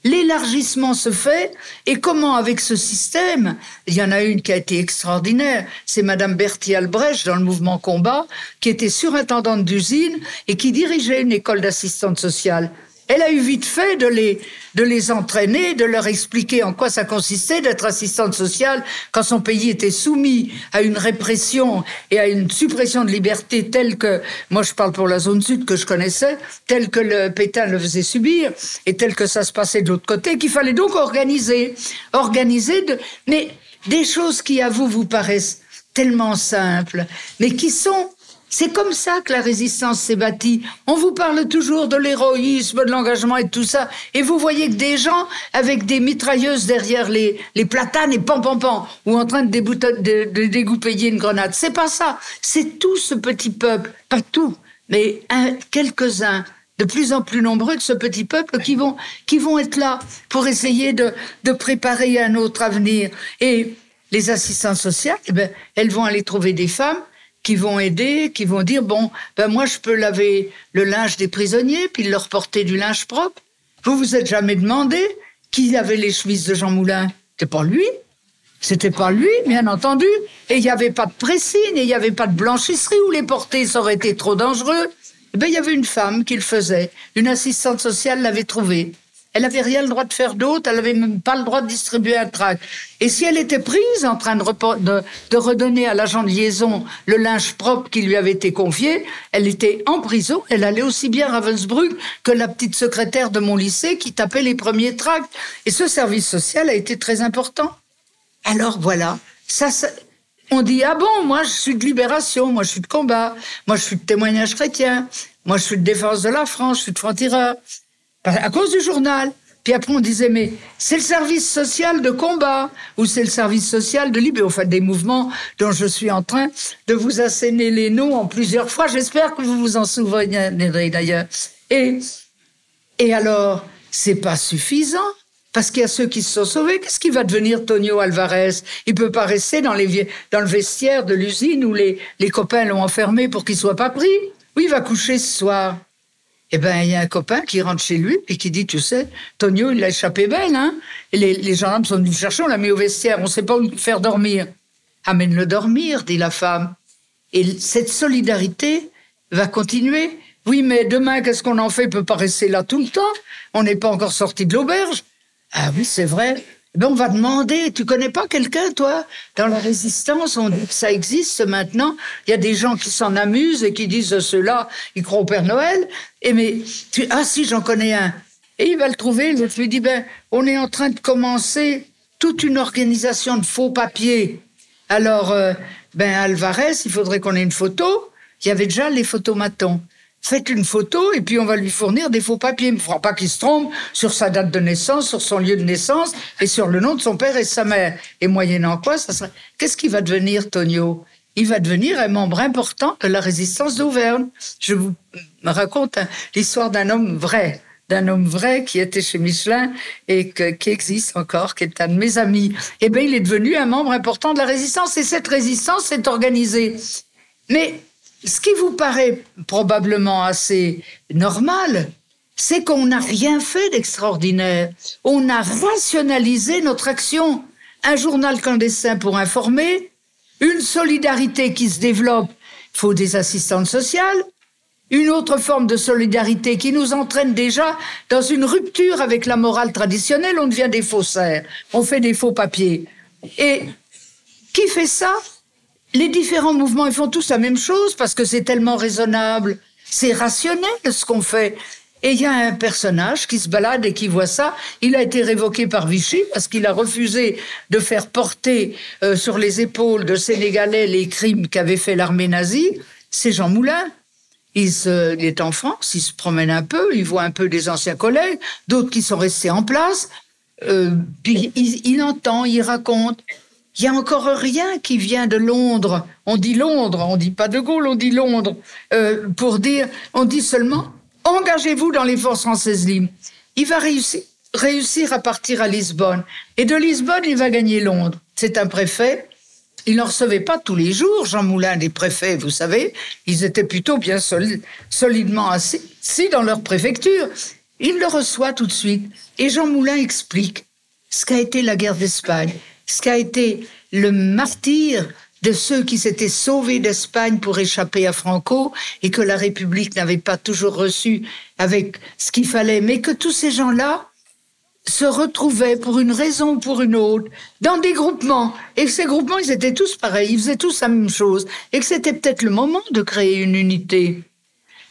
l'élargissement se fait et comment avec ce système, il y en a une qui a été extraordinaire, c'est Madame Bertie Albrecht dans le mouvement combat, qui était surintendante d'usine et qui dirigeait une école d'assistante sociale. Elle a eu vite fait de les, de les entraîner, de leur expliquer en quoi ça consistait d'être assistante sociale quand son pays était soumis à une répression et à une suppression de liberté telle que, moi je parle pour la zone sud que je connaissais, telle que le Pétain le faisait subir et telle que ça se passait de l'autre côté, qu'il fallait donc organiser. Organiser de, mais des choses qui à vous vous paraissent tellement simples, mais qui sont c'est comme ça que la résistance s'est bâtie. On vous parle toujours de l'héroïsme, de l'engagement et de tout ça. Et vous voyez que des gens avec des mitrailleuses derrière les, les platanes et pam pam pam, ou en train de, de, dégoupiller une grenade. C'est pas ça. C'est tout ce petit peuple, pas tout, mais quelques-uns de plus en plus nombreux de ce petit peuple qui vont, qui vont être là pour essayer de, de préparer un autre avenir. Et les assistantes sociales, eh ben, elles vont aller trouver des femmes qui vont aider, qui vont dire bon, ben moi je peux laver le linge des prisonniers puis leur porter du linge propre. Vous vous êtes jamais demandé qui avait les chemises de Jean Moulin C'était pas lui. C'était pas lui, bien entendu. Et il n'y avait pas de pressing, et il n'y avait pas de blanchisserie où les porter, ça aurait été trop dangereux. Eh ben, il y avait une femme qui le faisait. Une assistante sociale l'avait trouvé. Elle n'avait rien le droit de faire d'autre, elle n'avait même pas le droit de distribuer un tract. Et si elle était prise en train de, de, redonner à l'agent de liaison le linge propre qui lui avait été confié, elle était en prison. Elle allait aussi bien à Ravensbrück que la petite secrétaire de mon lycée qui tapait les premiers tracts. Et ce service social a été très important. Alors voilà, ça, on dit ah bon, moi je suis de libération, moi je suis de combat, moi je suis de témoignage chrétien, moi je suis de défense de la France, je suis de franc-tireur à cause du journal. Puis après, on disait, mais c'est le service social de combat ou c'est le service social de libération. Enfin, des mouvements dont je suis en train de vous asséner les noms en plusieurs fois. J'espère que vous vous en souviendrez d'ailleurs. Et, et alors, c'est pas suffisant. Parce qu'il y a ceux qui se sont sauvés. Qu'est-ce qui va devenir Tonio Alvarez? Il peut pas rester dans, les, dans le vestiaire de l'usine où les, les copains l'ont enfermé pour qu'il soit pas pris. Oui, il va coucher ce soir? Eh ben, il y a un copain qui rentre chez lui et qui dit, tu sais, Tonio, il l'a échappé belle, hein Et les, les gendarmes sont venus chercher, on l'a mis au vestiaire, on sait pas où le faire dormir. Amène-le dormir, dit la femme. Et cette solidarité va continuer. Oui, mais demain, qu'est-ce qu'on en fait? Il peut pas rester là tout le temps. On n'est pas encore sorti de l'auberge. Ah oui, c'est vrai. On va demander. Tu connais pas quelqu'un, toi Dans la résistance, on dit que ça existe maintenant. Il y a des gens qui s'en amusent et qui disent ceux-là, ils croient au Père Noël. Et mais tu... ah si, j'en connais un. Et il va le trouver. Il lui dit ben, on est en train de commencer toute une organisation de faux papiers. Alors, euh, ben Alvarez, il faudrait qu'on ait une photo. Il y avait déjà les photomatons. Faites une photo et puis on va lui fournir des faux papiers. Il ne faudra pas qu'il se trompe sur sa date de naissance, sur son lieu de naissance et sur le nom de son père et sa mère. Et moyennant quoi, ça serait... Qu'est-ce qui va devenir Tonio? Il va devenir un membre important de la résistance d'Auvergne. Je vous raconte hein, l'histoire d'un homme vrai d'un homme vrai qui était chez Michelin et qui existe encore, qui est un de mes amis. Eh bien, il est devenu un membre important de la résistance et cette résistance s'est organisée. Mais ce qui vous paraît probablement assez normal, c'est qu'on n'a rien fait d'extraordinaire. On a rationalisé notre action. Un journal clandestin pour informer, une solidarité qui se développe, il faut des assistantes sociales, une autre forme de solidarité qui nous entraîne déjà dans une rupture avec la morale traditionnelle, on devient des faussaires, on fait des faux papiers. Et qui fait ça? Les différents mouvements, ils font tous la même chose parce que c'est tellement raisonnable, c'est rationnel ce qu'on fait. Et il y a un personnage qui se balade et qui voit ça. Il a été révoqué par Vichy parce qu'il a refusé de faire porter euh, sur les épaules de Sénégalais les crimes qu'avait fait l'armée nazie. C'est Jean Moulin. Il, est en France, il se promène un peu, il voit un peu des anciens collègues, d'autres qui sont restés en place. Euh, puis il entend, il raconte. Il y a encore rien qui vient de Londres. On dit Londres, on dit pas de Gaulle, on dit Londres. Euh, pour dire, on dit seulement engagez-vous dans les forces françaises libres. Il va réussir, à partir à Lisbonne. Et de Lisbonne, il va gagner Londres. C'est un préfet. Il n'en recevait pas tous les jours, Jean Moulin, des préfets, vous savez. Ils étaient plutôt bien solidement assis dans leur préfecture. Il le reçoit tout de suite. Et Jean Moulin explique ce qu'a été la guerre d'Espagne ce qu'a été le martyr de ceux qui s'étaient sauvés d'Espagne pour échapper à Franco et que la République n'avait pas toujours reçu avec ce qu'il fallait, mais que tous ces gens-là se retrouvaient pour une raison ou pour une autre dans des groupements. Et que ces groupements ils étaient tous pareils, ils faisaient tous la même chose et que c'était peut-être le moment de créer une unité.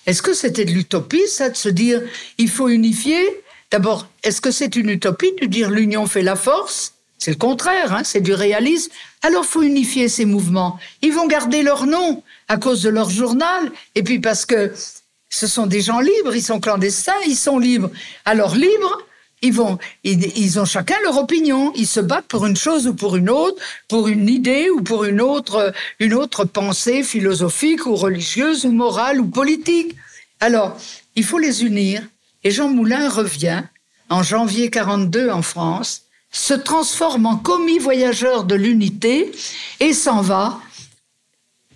Est-ce que c'était de l'utopie ça de se dire il faut unifier? D'abord, est-ce que c'est une utopie de dire l'union fait la force? C'est le contraire, hein, c'est du réalisme. Alors faut unifier ces mouvements. Ils vont garder leur nom à cause de leur journal, et puis parce que ce sont des gens libres, ils sont clandestins, ils sont libres. Alors libres, ils vont, ils, ont chacun leur opinion. Ils se battent pour une chose ou pour une autre, pour une idée ou pour une autre, une autre pensée philosophique ou religieuse ou morale ou politique. Alors, il faut les unir. Et Jean Moulin revient en janvier 42 en France se transforme en commis voyageur de l'unité et s'en va,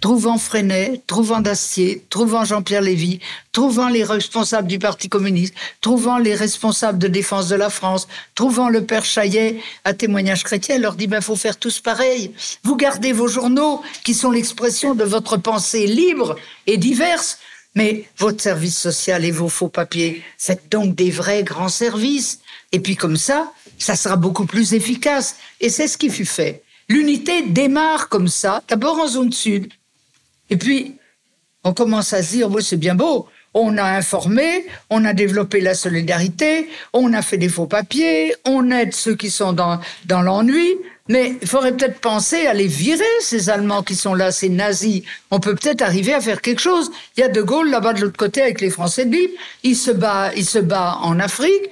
trouvant Freinet, trouvant Dacier, trouvant Jean-Pierre Lévy, trouvant les responsables du Parti communiste, trouvant les responsables de défense de la France, trouvant le père Chaillet à témoignage chrétien, leur dit, ben, faut faire tous pareil. Vous gardez vos journaux qui sont l'expression de votre pensée libre et diverse, mais votre service social et vos faux papiers, faites donc des vrais grands services. Et puis comme ça, ça sera beaucoup plus efficace. Et c'est ce qui fut fait. L'unité démarre comme ça, d'abord en zone sud. Et puis, on commence à se dire, c'est bien beau. On a informé, on a développé la solidarité, on a fait des faux papiers, on aide ceux qui sont dans, dans l'ennui, mais il faudrait peut-être penser à les virer, ces Allemands qui sont là, ces nazis. On peut peut-être arriver à faire quelque chose. Il y a De Gaulle là-bas de l'autre côté avec les Français de Libre. Il se bat, il se bat en Afrique.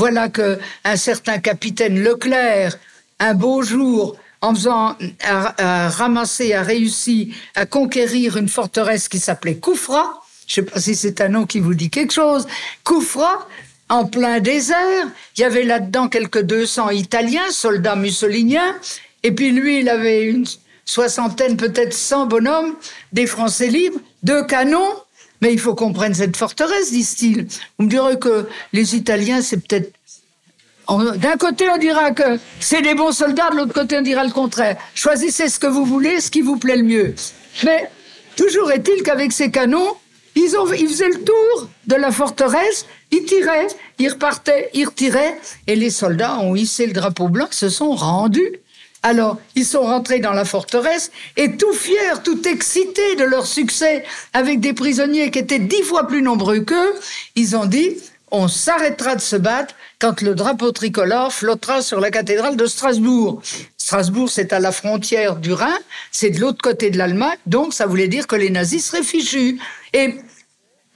Voilà que un certain capitaine Leclerc, un beau jour, en faisant a, ramasser, a réussi à conquérir une forteresse qui s'appelait Koufra. Je ne sais pas si c'est un nom qui vous dit quelque chose. Koufra en plein désert. Il y avait là-dedans quelques 200 Italiens, soldats mussoliniens. Et puis lui, il avait une soixantaine, peut-être 100 bonhommes, des Français libres, deux canons. Mais il faut qu'on prenne cette forteresse, disent-ils. Vous me direz que les Italiens, c'est peut-être d'un côté, on dira que c'est des bons soldats, de l'autre côté, on dira le contraire. Choisissez ce que vous voulez, ce qui vous plaît le mieux. Mais toujours est-il qu'avec ces canons, ils, ont, ils faisaient le tour de la forteresse, ils tiraient, ils repartaient, ils retiraient, et les soldats ont hissé le drapeau blanc, se sont rendus. Alors, ils sont rentrés dans la forteresse et tout fiers, tout excités de leur succès, avec des prisonniers qui étaient dix fois plus nombreux qu'eux, ils ont dit, on s'arrêtera de se battre quand le drapeau tricolore flottera sur la cathédrale de Strasbourg. Strasbourg, c'est à la frontière du Rhin, c'est de l'autre côté de l'Allemagne, donc ça voulait dire que les nazis seraient fichus. Et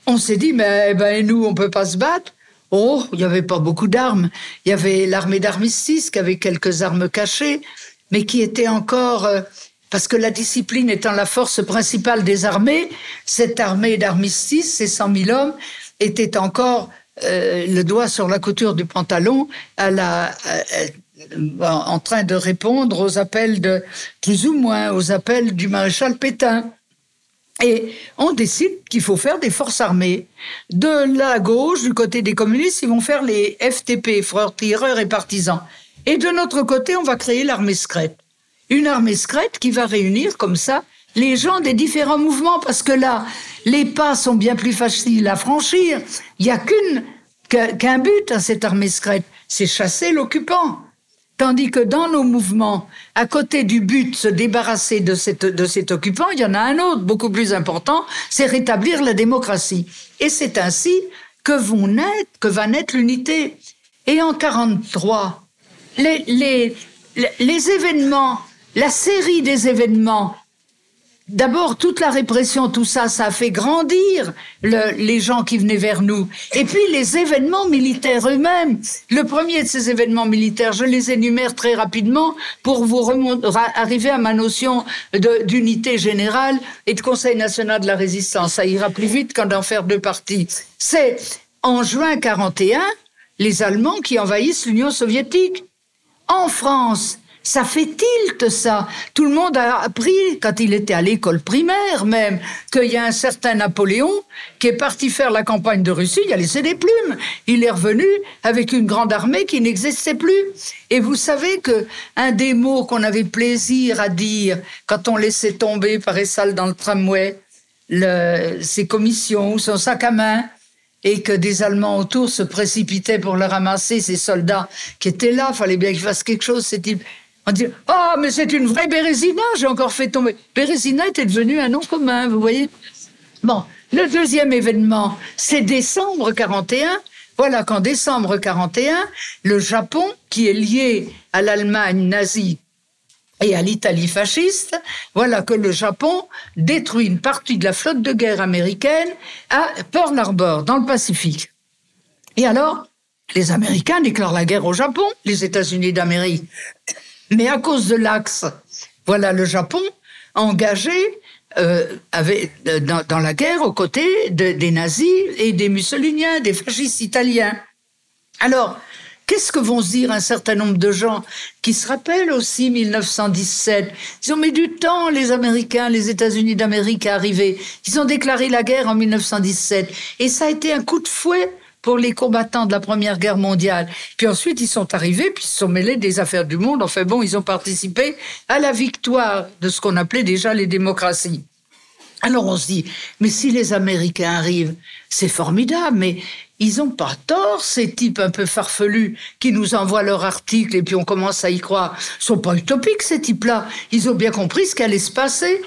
on s'est dit, mais ben, nous, on peut pas se battre. Oh, il n'y avait pas beaucoup d'armes. Il y avait l'armée d'armistice qui avait quelques armes cachées, mais qui était encore... Euh, parce que la discipline étant la force principale des armées, cette armée d'armistice, ces 100 000 hommes, était encore euh, le doigt sur la couture du pantalon la, en train de répondre aux appels de, plus ou moins, aux appels du maréchal Pétain. Et on décide qu'il faut faire des forces armées. De la gauche, du côté des communistes, ils vont faire les FTP, frères tireurs et partisans. Et de notre côté, on va créer l'armée secrète. Une armée secrète qui va réunir comme ça les gens des différents mouvements, parce que là, les pas sont bien plus faciles à franchir. Il n'y a qu'une, qu'un but à cette armée secrète, c'est chasser l'occupant. Tandis que dans nos mouvements, à côté du but se débarrasser de, de cet occupant, il y en a un autre, beaucoup plus important, c'est rétablir la démocratie. Et c'est ainsi que, vont naître, que va naître l'unité. Et en 43, les, les, les événements, la série des événements D'abord, toute la répression, tout ça, ça a fait grandir les gens qui venaient vers nous. Et puis, les événements militaires eux-mêmes. Le premier de ces événements militaires, je les énumère très rapidement pour vous arriver à ma notion d'unité générale et de Conseil national de la résistance. Ça ira plus vite qu'en d'en faire deux parties. C'est en juin 41, les Allemands qui envahissent l'Union soviétique. En France, ça fait tilt, ça. Tout le monde a appris, quand il était à l'école primaire même, qu'il y a un certain Napoléon qui est parti faire la campagne de Russie, il a laissé des plumes. Il est revenu avec une grande armée qui n'existait plus. Et vous savez que un des mots qu'on avait plaisir à dire quand on laissait tomber par Essal dans le tramway, ses commissions son sac à main, et que des Allemands autour se précipitaient pour le ramasser, ces soldats qui étaient là, fallait bien qu'ils fassent quelque chose, ces types. On dit Ah, oh, mais c'est une vraie Bérésina, j'ai encore fait tomber. Bérésina était devenu un nom commun, vous voyez. Bon, le deuxième événement, c'est décembre 41. Voilà qu'en décembre 41, le Japon, qui est lié à l'Allemagne nazie et à l'Italie fasciste, voilà que le Japon détruit une partie de la flotte de guerre américaine à Pearl Harbor, dans le Pacifique. Et alors, les Américains déclarent la guerre au Japon, les États-Unis d'Amérique mais à cause de l'Axe, voilà le Japon engagé euh, euh, dans, la guerre aux côtés des nazis et des mussoliniens, des fascistes italiens. Alors, qu'est-ce que vont se dire un certain nombre de gens qui se rappellent aussi 1917 Ils ont mis du temps, les Américains, les États-Unis d'Amérique, à arriver. Ils ont déclaré la guerre en 1917. Et ça a été un coup de fouet pour les combattants de la Première Guerre mondiale. Puis ensuite, ils sont arrivés, puis ils se sont mêlés des affaires du monde. Enfin bon, ils ont participé à la victoire de ce qu'on appelait déjà les démocraties. Alors on se dit, mais si les Américains arrivent, c'est formidable, mais ils ont pas tort, ces types un peu farfelus qui nous envoient leurs articles et puis on commence à y croire. Ils sont pas utopiques, ces types-là. Ils ont bien compris ce qu'allait se passer.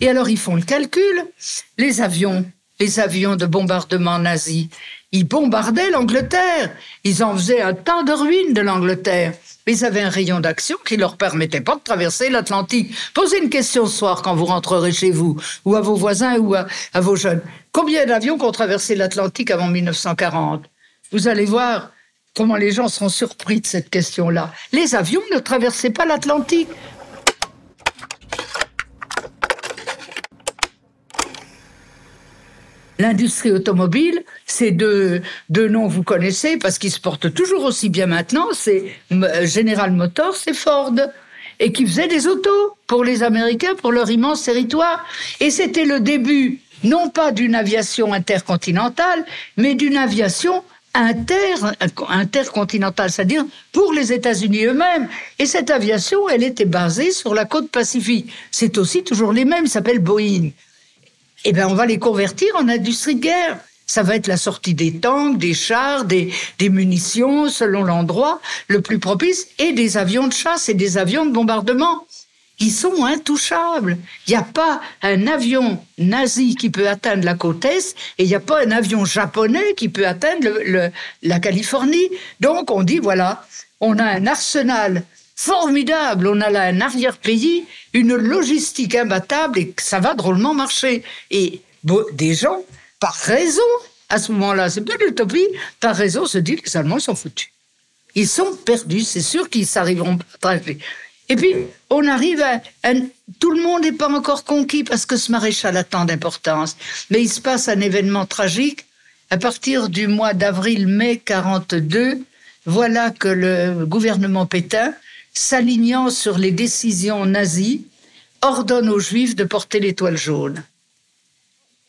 Et alors ils font le calcul. Les avions, les avions de bombardement nazis, ils bombardaient l'Angleterre. Ils en faisaient un tas de ruines de l'Angleterre. Ils avaient un rayon d'action qui leur permettait pas de traverser l'Atlantique. Posez une question ce soir quand vous rentrerez chez vous, ou à vos voisins, ou à, vos jeunes. Combien d'avions ont traversé l'Atlantique avant 1940 Vous allez voir comment les gens seront surpris de cette question-là. Les avions ne traversaient pas l'Atlantique. L'industrie automobile, ces deux, deux noms vous connaissez parce qu'ils se portent toujours aussi bien maintenant. C'est General Motors et Ford. Et qui faisaient des autos pour les Américains, pour leur immense territoire. Et c'était le début, non pas d'une aviation intercontinentale, mais d'une aviation inter, intercontinentale, c'est-à-dire pour les États-Unis eux-mêmes. Et cette aviation, elle était basée sur la côte Pacifique. C'est aussi toujours les mêmes, s'appelle Boeing. Eh bien, on va les convertir en industrie de guerre. Ça va être la sortie des tanks, des chars, des munitions, selon l'endroit le plus propice, et des avions de chasse et des avions de bombardement. Ils sont intouchables. Il n'y a pas un avion nazi qui peut atteindre la côte Est et il n'y a pas un avion japonais qui peut atteindre la Californie. Donc on dit, voilà, on a un arsenal formidable, on a là un arrière-pays, une logistique imbattable et ça va drôlement marcher. Et des gens par raison, à ce moment-là, c'est pas l'utopie, par raison se dit que les Allemands sont foutus. Ils sont perdus, c'est sûr qu'ils s'arriveront pas Et puis, on arrive à, Tout le monde n'est pas encore conquis parce que ce maréchal a tant d'importance. Mais il se passe un événement tragique. À partir du mois d'avril-mai 42, voilà que le gouvernement Pétain, s'alignant sur les décisions nazies, ordonne aux Juifs de porter l'étoile jaune.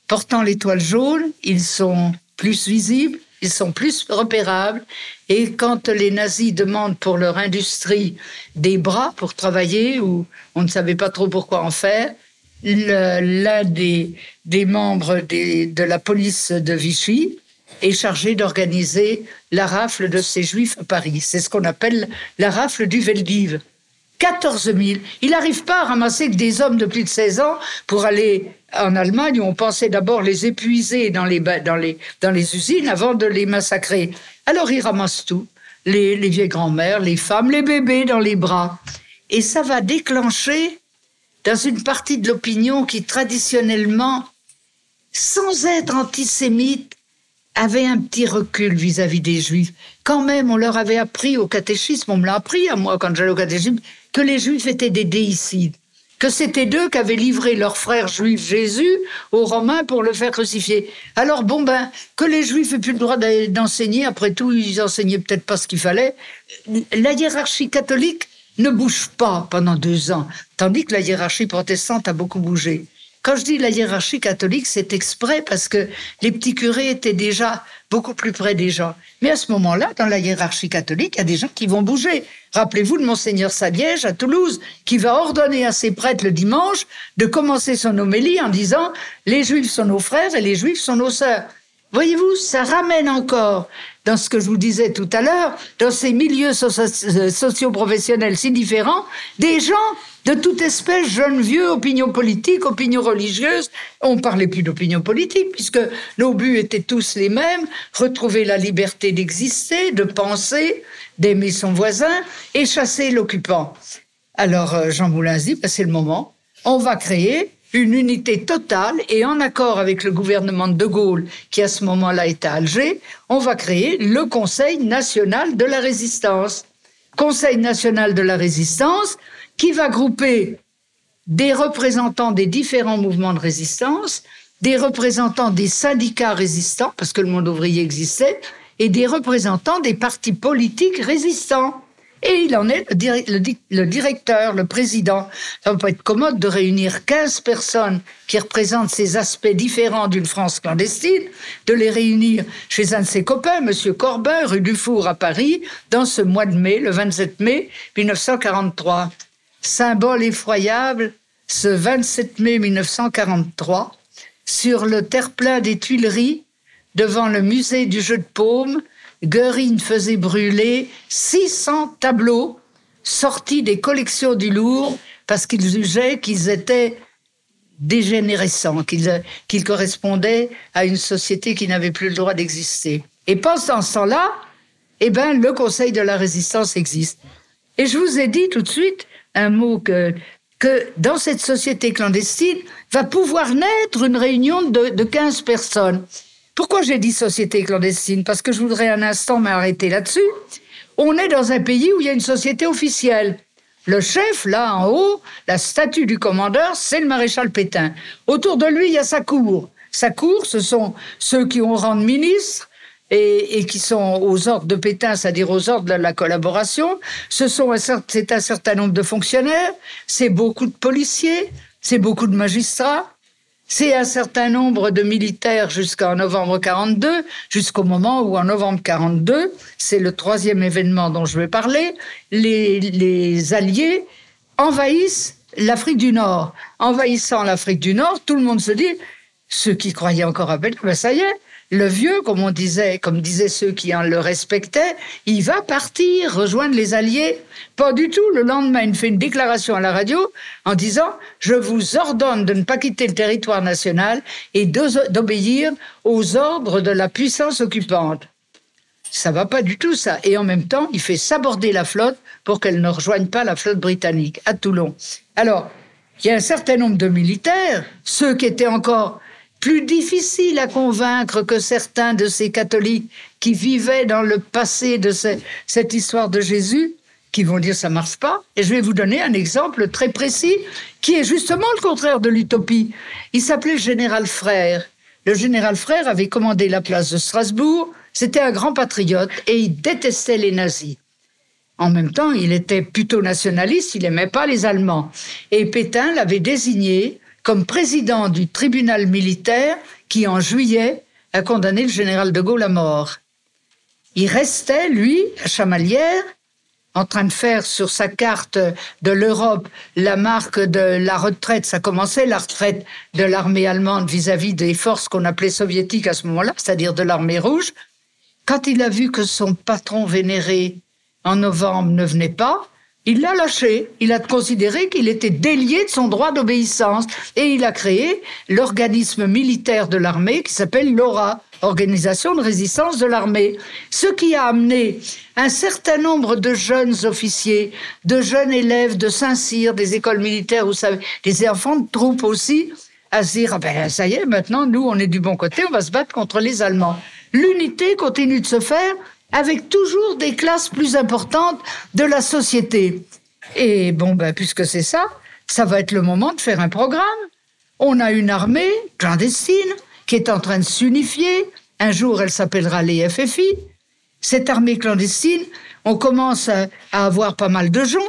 Portant l'étoile jaune, ils sont plus visibles, ils sont plus repérables. Et quand les nazis demandent pour leur industrie des bras pour travailler, ou on ne savait pas trop pourquoi en faire, l'un des, membres de la police de Vichy est chargé d'organiser la rafle de ces juifs à Paris. C'est ce qu'on appelle la rafle du Veldiv. 14 000. Il n'arrive pas à ramasser que des hommes de plus de 16 ans pour aller en Allemagne on pensait d'abord les épuiser dans les, usines avant de les massacrer. Alors il ramasse tout. Les, les vieilles grand-mères, les femmes, les bébés dans les bras. Et ça va déclencher dans une partie de l'opinion qui traditionnellement, sans être antisémite, avait un petit recul vis-à-vis des juifs. Quand même, on leur avait appris au catéchisme, on me l'a appris à moi quand j'allais au catéchisme, que les juifs étaient des déicides, que c'était eux qui avaient livré leur frère juif Jésus aux Romains pour le faire crucifier. Alors bon ben, que les juifs aient plus le droit d'enseigner, après tout, ils enseignaient peut-être pas ce qu'il fallait. La hiérarchie catholique ne bouge pas pendant deux ans, tandis que la hiérarchie protestante a beaucoup bougé. Quand je dis la hiérarchie catholique, c'est exprès parce que les petits curés étaient déjà beaucoup plus près des gens. Mais à ce moment-là, dans la hiérarchie catholique, il y a des gens qui vont bouger. Rappelez-vous de Monseigneur Saliège à Toulouse, qui va ordonner à ses prêtres le dimanche de commencer son homélie en disant les Juifs sont nos frères et les Juifs sont nos sœurs. Voyez-vous, ça ramène encore dans ce que je vous disais tout à l'heure, dans ces milieux euh, socio-professionnels si différents, des gens de toute espèce, jeunes, vieux, opinion politique, opinion religieuse. On parlait plus d'opinion politique puisque nos buts étaient tous les mêmes, retrouver la liberté d'exister, de penser, d'aimer son voisin et chasser l'occupant. Alors euh, Jean Moulin dit, bah, c'est le moment, on va créer une unité totale et en accord avec le gouvernement de Gaulle, qui à ce moment-là est à Alger, on va créer le Conseil national de la résistance. Conseil national de la résistance, qui va grouper des représentants des différents mouvements de résistance, des représentants des syndicats résistants, parce que le monde ouvrier existait, et des représentants des partis politiques résistants. Et il en est le, directeur, le président. Ça va pas être commode de réunir 15 personnes qui représentent ces aspects différents d'une France clandestine, de les réunir chez un de ses copains, Monsieur Corbin, rue du Four à Paris, dans ce mois de mai, le 27 mai 1943 symbole effroyable, ce 27 mai 1943, sur le terre-plein des Tuileries, devant le musée du jeu de paume, Goering faisait brûler 600 tableaux sortis des collections du Louvre parce qu'il jugeait qu'ils étaient dégénérescents, qu'ils correspondaient à une société qui n'avait plus le droit d'exister. Et pendant ce temps-là, eh ben, le Conseil de la résistance existe. Et je vous ai dit tout de suite un mot que, que dans cette société clandestine va pouvoir naître une réunion de, de 15 personnes. Pourquoi j'ai dit société clandestine? Parce que je voudrais un instant m'arrêter là-dessus. On est dans un pays où il y a une société officielle. Le chef, là en haut, la statue du commandeur, c'est le maréchal Pétain. Autour de lui, il y a sa cour. sa cour, ce sont ceux qui ont rang de ministre, et, qui sont aux ordres de Pétain, c'est-à-dire aux ordres de la collaboration. Ce sont un certain nombre de fonctionnaires, c'est beaucoup de policiers, c'est beaucoup de magistrats, c'est un certain nombre de militaires jusqu'en novembre 42, jusqu'au moment où en novembre 42, c'est le troisième événement dont je vais parler, les, les Alliés envahissent l'Afrique du Nord. Envahissant l'Afrique du Nord, tout le monde se dit, ceux qui croyaient encore à Pétain, ben ça y est, le vieux, comme on disait, comme disaient ceux qui en le respectaient, il va partir rejoindre les Alliés. Pas du tout. Le lendemain, il fait une déclaration à la radio en disant Je vous ordonne de ne pas quitter le territoire national et d'obéir aux ordres de la puissance occupante. Ça va pas du tout, ça. Et en même temps, il fait s'aborder la flotte pour qu'elle ne rejoigne pas la flotte britannique à Toulon. Alors, il y a un certain nombre de militaires, ceux qui étaient encore plus difficile à convaincre que certains de ces catholiques qui vivaient dans le passé de cette histoire de Jésus, qui vont dire ça marche pas. Et je vais vous donner un exemple très précis qui est justement le contraire de l'utopie. Il s'appelait général Frère. Le général Frère avait commandé la place de Strasbourg. C'était un grand patriote et il détestait les nazis. En même temps, il était plutôt nationaliste, il n'aimait pas les Allemands. Et Pétain l'avait désigné comme président du tribunal militaire qui, en juillet, a condamné le général de Gaulle à mort. Il restait, lui, à Chamalières, en train de faire sur sa carte de l'Europe la marque de la retraite. Ça commençait la retraite de l'armée allemande vis-à-vis des forces qu'on appelait soviétiques à ce moment-là, c'est-à-dire de l'armée rouge. Quand il a vu que son patron vénéré en novembre ne venait pas, il l'a lâché. Il a considéré qu'il était délié de son droit d'obéissance et il a créé l'organisme militaire de l'armée qui s'appelle l'ORA, Organisation de résistance de l'armée. Ce qui a amené un certain nombre de jeunes officiers, de jeunes élèves de Saint-Cyr, des écoles militaires, vous des enfants de troupes aussi, à se dire, ah ben, ça y est, maintenant, nous, on est du bon côté, on va se battre contre les Allemands. L'unité continue de se faire avec toujours des classes plus importantes de la société. Et bon, ben, puisque c'est ça, ça va être le moment de faire un programme. On a une armée clandestine qui est en train de s'unifier. Un jour, elle s'appellera les FFI. Cette armée clandestine, on commence à avoir pas mal de gens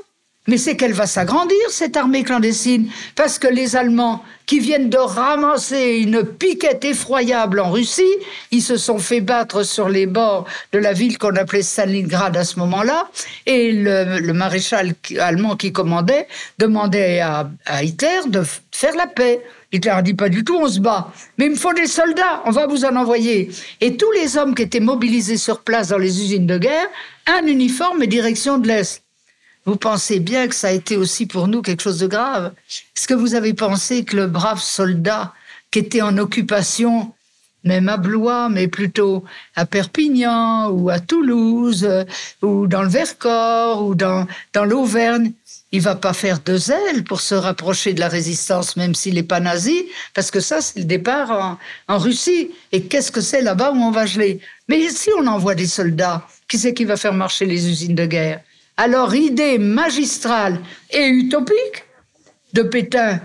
mais c'est qu'elle va s'agrandir, cette armée clandestine, parce que les Allemands, qui viennent de ramasser une piquette effroyable en Russie, ils se sont fait battre sur les bords de la ville qu'on appelait Stalingrad à ce moment-là, et le, maréchal allemand qui commandait demandait à, à Hitler de faire la paix. Hitler a dit pas du tout, on se bat. Mais il me faut des soldats, on va vous en envoyer. Et tous les hommes qui étaient mobilisés sur place dans les usines de guerre, un uniforme et direction de l'Est. Vous pensez bien que ça a été aussi pour nous quelque chose de grave. Est-ce que vous avez pensé que le brave soldat qui était en occupation, même à Blois, mais plutôt à Perpignan ou à Toulouse ou dans le Vercors ou dans, dans l'Auvergne, il va pas faire de zèle pour se rapprocher de la résistance, même s'il n'est pas nazi, parce que ça, c'est le départ en, en Russie. Et qu'est-ce que c'est là-bas où on va geler? Mais si on envoie des soldats, qui c'est qui va faire marcher les usines de guerre? Alors, idée magistrale et utopique de Pétain,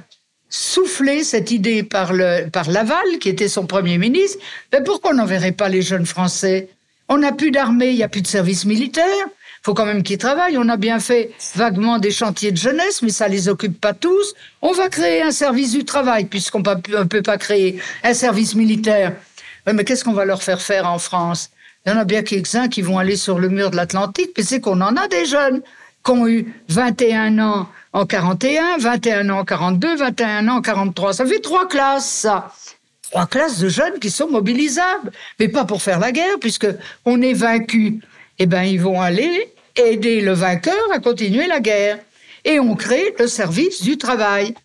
souffler cette idée par, le, par Laval, qui était son premier ministre. Mais pourquoi on n'enverrait pas les jeunes Français? On n'a plus d'armée, il n'y a plus de service militaire. Il faut quand même qu'ils travaillent. On a bien fait vaguement des chantiers de jeunesse, mais ça les occupe pas tous. On va créer un service du travail, puisqu'on ne peut pas créer un service militaire. mais qu'est-ce qu'on va leur faire faire en France? Il y en a bien quelques-uns qui vont aller sur le mur de l'Atlantique, mais c'est qu'on en a des jeunes qui ont eu 21 ans en 41, 21 ans en 42, 21 ans en 43. Ça fait trois classes, ça. Trois classes de jeunes qui sont mobilisables, mais pas pour faire la guerre, puisque on est vaincu. Eh ben, ils vont aller aider le vainqueur à continuer la guerre. Et on crée le service du travail.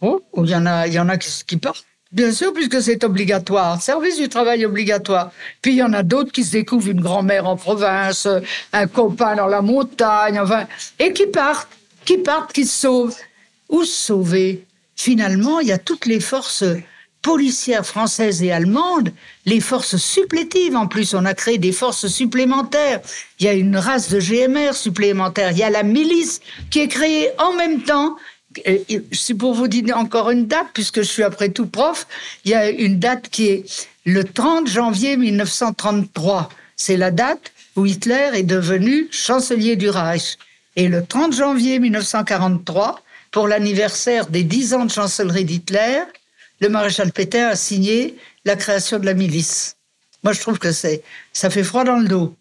Oh, il y en a, il y en a qui partent Bien sûr, puisque c'est obligatoire. Service du travail obligatoire. Puis il y en a d'autres qui se découvrent une grand-mère en province, un copain dans la montagne, enfin, et qui partent, qui partent, qui se sauvent. Où se sauver? Finalement, il y a toutes les forces policières françaises et allemandes, les forces supplétives en plus. On a créé des forces supplémentaires. Il y a une race de GMR supplémentaire. Il y a la milice qui est créée en même temps c'est pour vous dire encore une date, puisque je suis après tout prof, il y a une date qui est le 30 janvier 1933. C'est la date où Hitler est devenu chancelier du Reich. Et le 30 janvier 1943, pour l'anniversaire des 10 ans de chancellerie d'Hitler, le maréchal Pétain a signé la création de la milice. Moi, je trouve que c'est, ça fait froid dans le dos.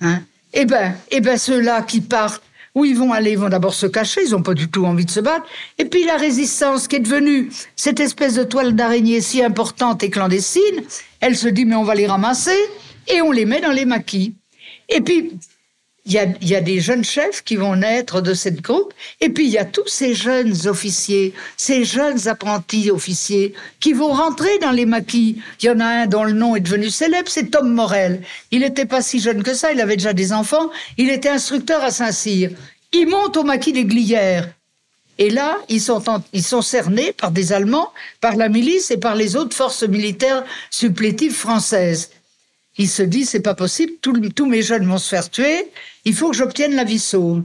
Hein? Eh ben, eh ben, ceux-là qui partent, où ils vont aller, ils vont d'abord se cacher, ils n'ont pas du tout envie de se battre. Et puis la résistance qui est devenue cette espèce de toile d'araignée si importante et clandestine, elle se dit, mais on va les ramasser et on les met dans les maquis. Et puis, il y, a, y a, des jeunes chefs qui vont naître de cette groupe, et puis il y a tous ces jeunes officiers, ces jeunes apprentis officiers qui vont rentrer dans les maquis. Il y en a un dont le nom est devenu célèbre, c'est Tom Morel. Il n'était pas si jeune que ça, il avait déjà des enfants, il était instructeur à Saint-Cyr. Il monte au maquis des Glières. Et là, ils sont, ils sont cernés par des Allemands, par la milice et par les autres forces militaires supplétives françaises. Il se dit, c'est pas possible, tous mes jeunes vont se faire tuer, il faut que j'obtienne la vie sauve.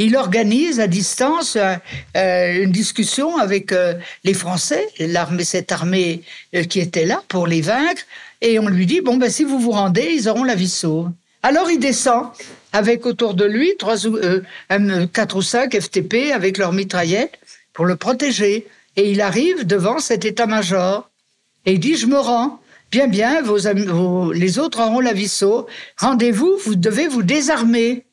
Il organise à distance euh, euh, une discussion avec euh, les Français, l'armée, cette armée qui était là pour les vaincre, et on lui dit bon ben si vous vous rendez, ils auront la vie sauve. Alors il descend avec autour de lui trois ou quatre ou cinq FTP avec leurs mitraillettes pour le protéger, et il arrive devant cet état-major et il dit je me rends. Bien, bien, vos, les autres auront la vie sauve. Rendez-vous, vous devez vous désarmer.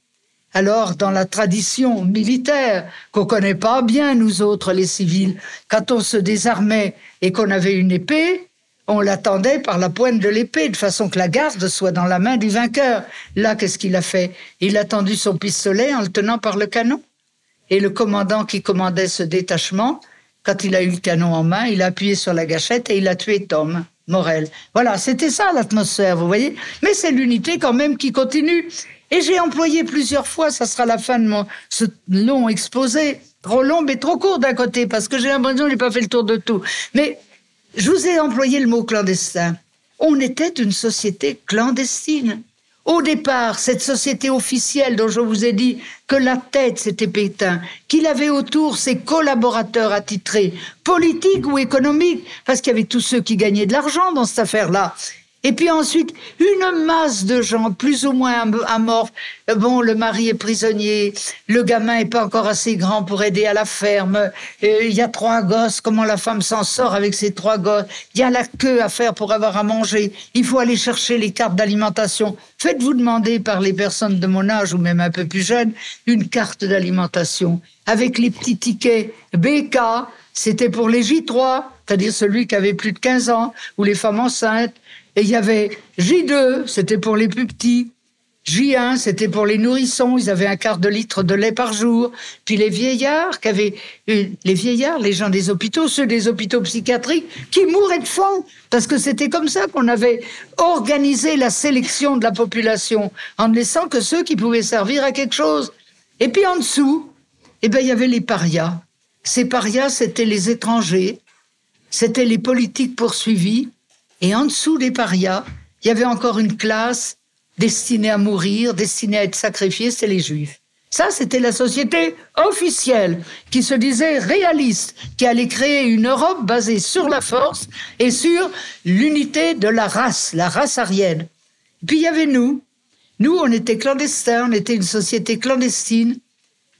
Alors, dans la tradition militaire, qu'on connaît pas bien, nous autres, les civils, quand on se désarmait et qu'on avait une épée, on l'attendait par la pointe de l'épée, de façon que la garde soit dans la main du vainqueur. Là, qu'est-ce qu'il a fait? Il a tendu son pistolet en le tenant par le canon. Et le commandant qui commandait ce détachement, quand il a eu le canon en main, il a appuyé sur la gâchette et il a tué Tom. Morel. Voilà, c'était ça l'atmosphère, vous voyez. Mais c'est l'unité quand même qui continue. Et j'ai employé plusieurs fois, ça sera la fin de mon long exposé, trop long mais trop court d'un côté, parce que j'ai l'impression que j'ai pas fait le tour de tout. Mais je vous ai employé le mot clandestin. On était une société clandestine. Au départ, cette société officielle dont je vous ai dit que la tête c'était Pétain, qu'il avait autour ses collaborateurs attitrés, politiques ou économiques, parce qu'il y avait tous ceux qui gagnaient de l'argent dans cette affaire-là, et puis ensuite, une masse de gens plus ou moins amorphes. Bon, le mari est prisonnier, le gamin est pas encore assez grand pour aider à la ferme. Euh, il y a trois gosses, comment la femme s'en sort avec ces trois gosses? Il y a la queue à faire pour avoir à manger. Il faut aller chercher les cartes d'alimentation. Faites-vous demander par les personnes de mon âge ou même un peu plus jeunes une carte d'alimentation avec les petits tickets BK. C'était pour les J3, c'est-à-dire celui qui avait plus de 15 ans, ou les femmes enceintes, et il y avait J2, c'était pour les plus petits. J1, c'était pour les nourrissons, ils avaient un quart de litre de lait par jour. Puis les vieillards, qui avaient, les vieillards, les gens des hôpitaux, ceux des hôpitaux psychiatriques, qui mouraient de faim, parce que c'était comme ça qu'on avait organisé la sélection de la population, en ne laissant que ceux qui pouvaient servir à quelque chose. Et puis en dessous, eh ben, il y avait les parias. Ces parias, c'était les étrangers, c'était les politiques poursuivis, et en dessous des parias, il y avait encore une classe destinée à mourir, destinée à être sacrifiée, c'est les juifs. Ça, c'était la société officielle qui se disait réaliste, qui allait créer une Europe basée sur la force et sur l'unité de la race, la race arienne. puis il y avait nous. Nous, on était clandestins, on était une société clandestine.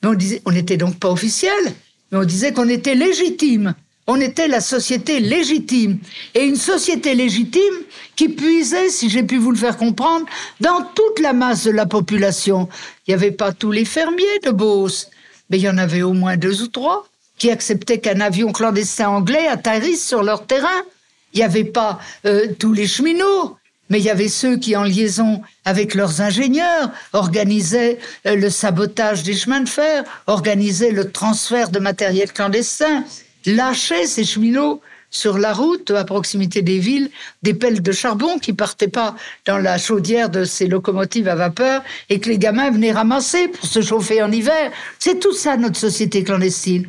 on disait, on n'était donc pas officiel, mais on disait qu'on était légitime. On était la société légitime. Et une société légitime qui puisait, si j'ai pu vous le faire comprendre, dans toute la masse de la population. Il n'y avait pas tous les fermiers de Beauce, mais il y en avait au moins deux ou trois qui acceptaient qu'un avion clandestin anglais atterrisse sur leur terrain. Il n'y avait pas euh, tous les cheminots, mais il y avait ceux qui, en liaison avec leurs ingénieurs, organisaient euh, le sabotage des chemins de fer, organisaient le transfert de matériel clandestin, lâchait ces cheminots sur la route, à proximité des villes, des pelles de charbon qui partaient pas dans la chaudière de ces locomotives à vapeur et que les gamins venaient ramasser pour se chauffer en hiver. C'est tout ça notre société clandestine.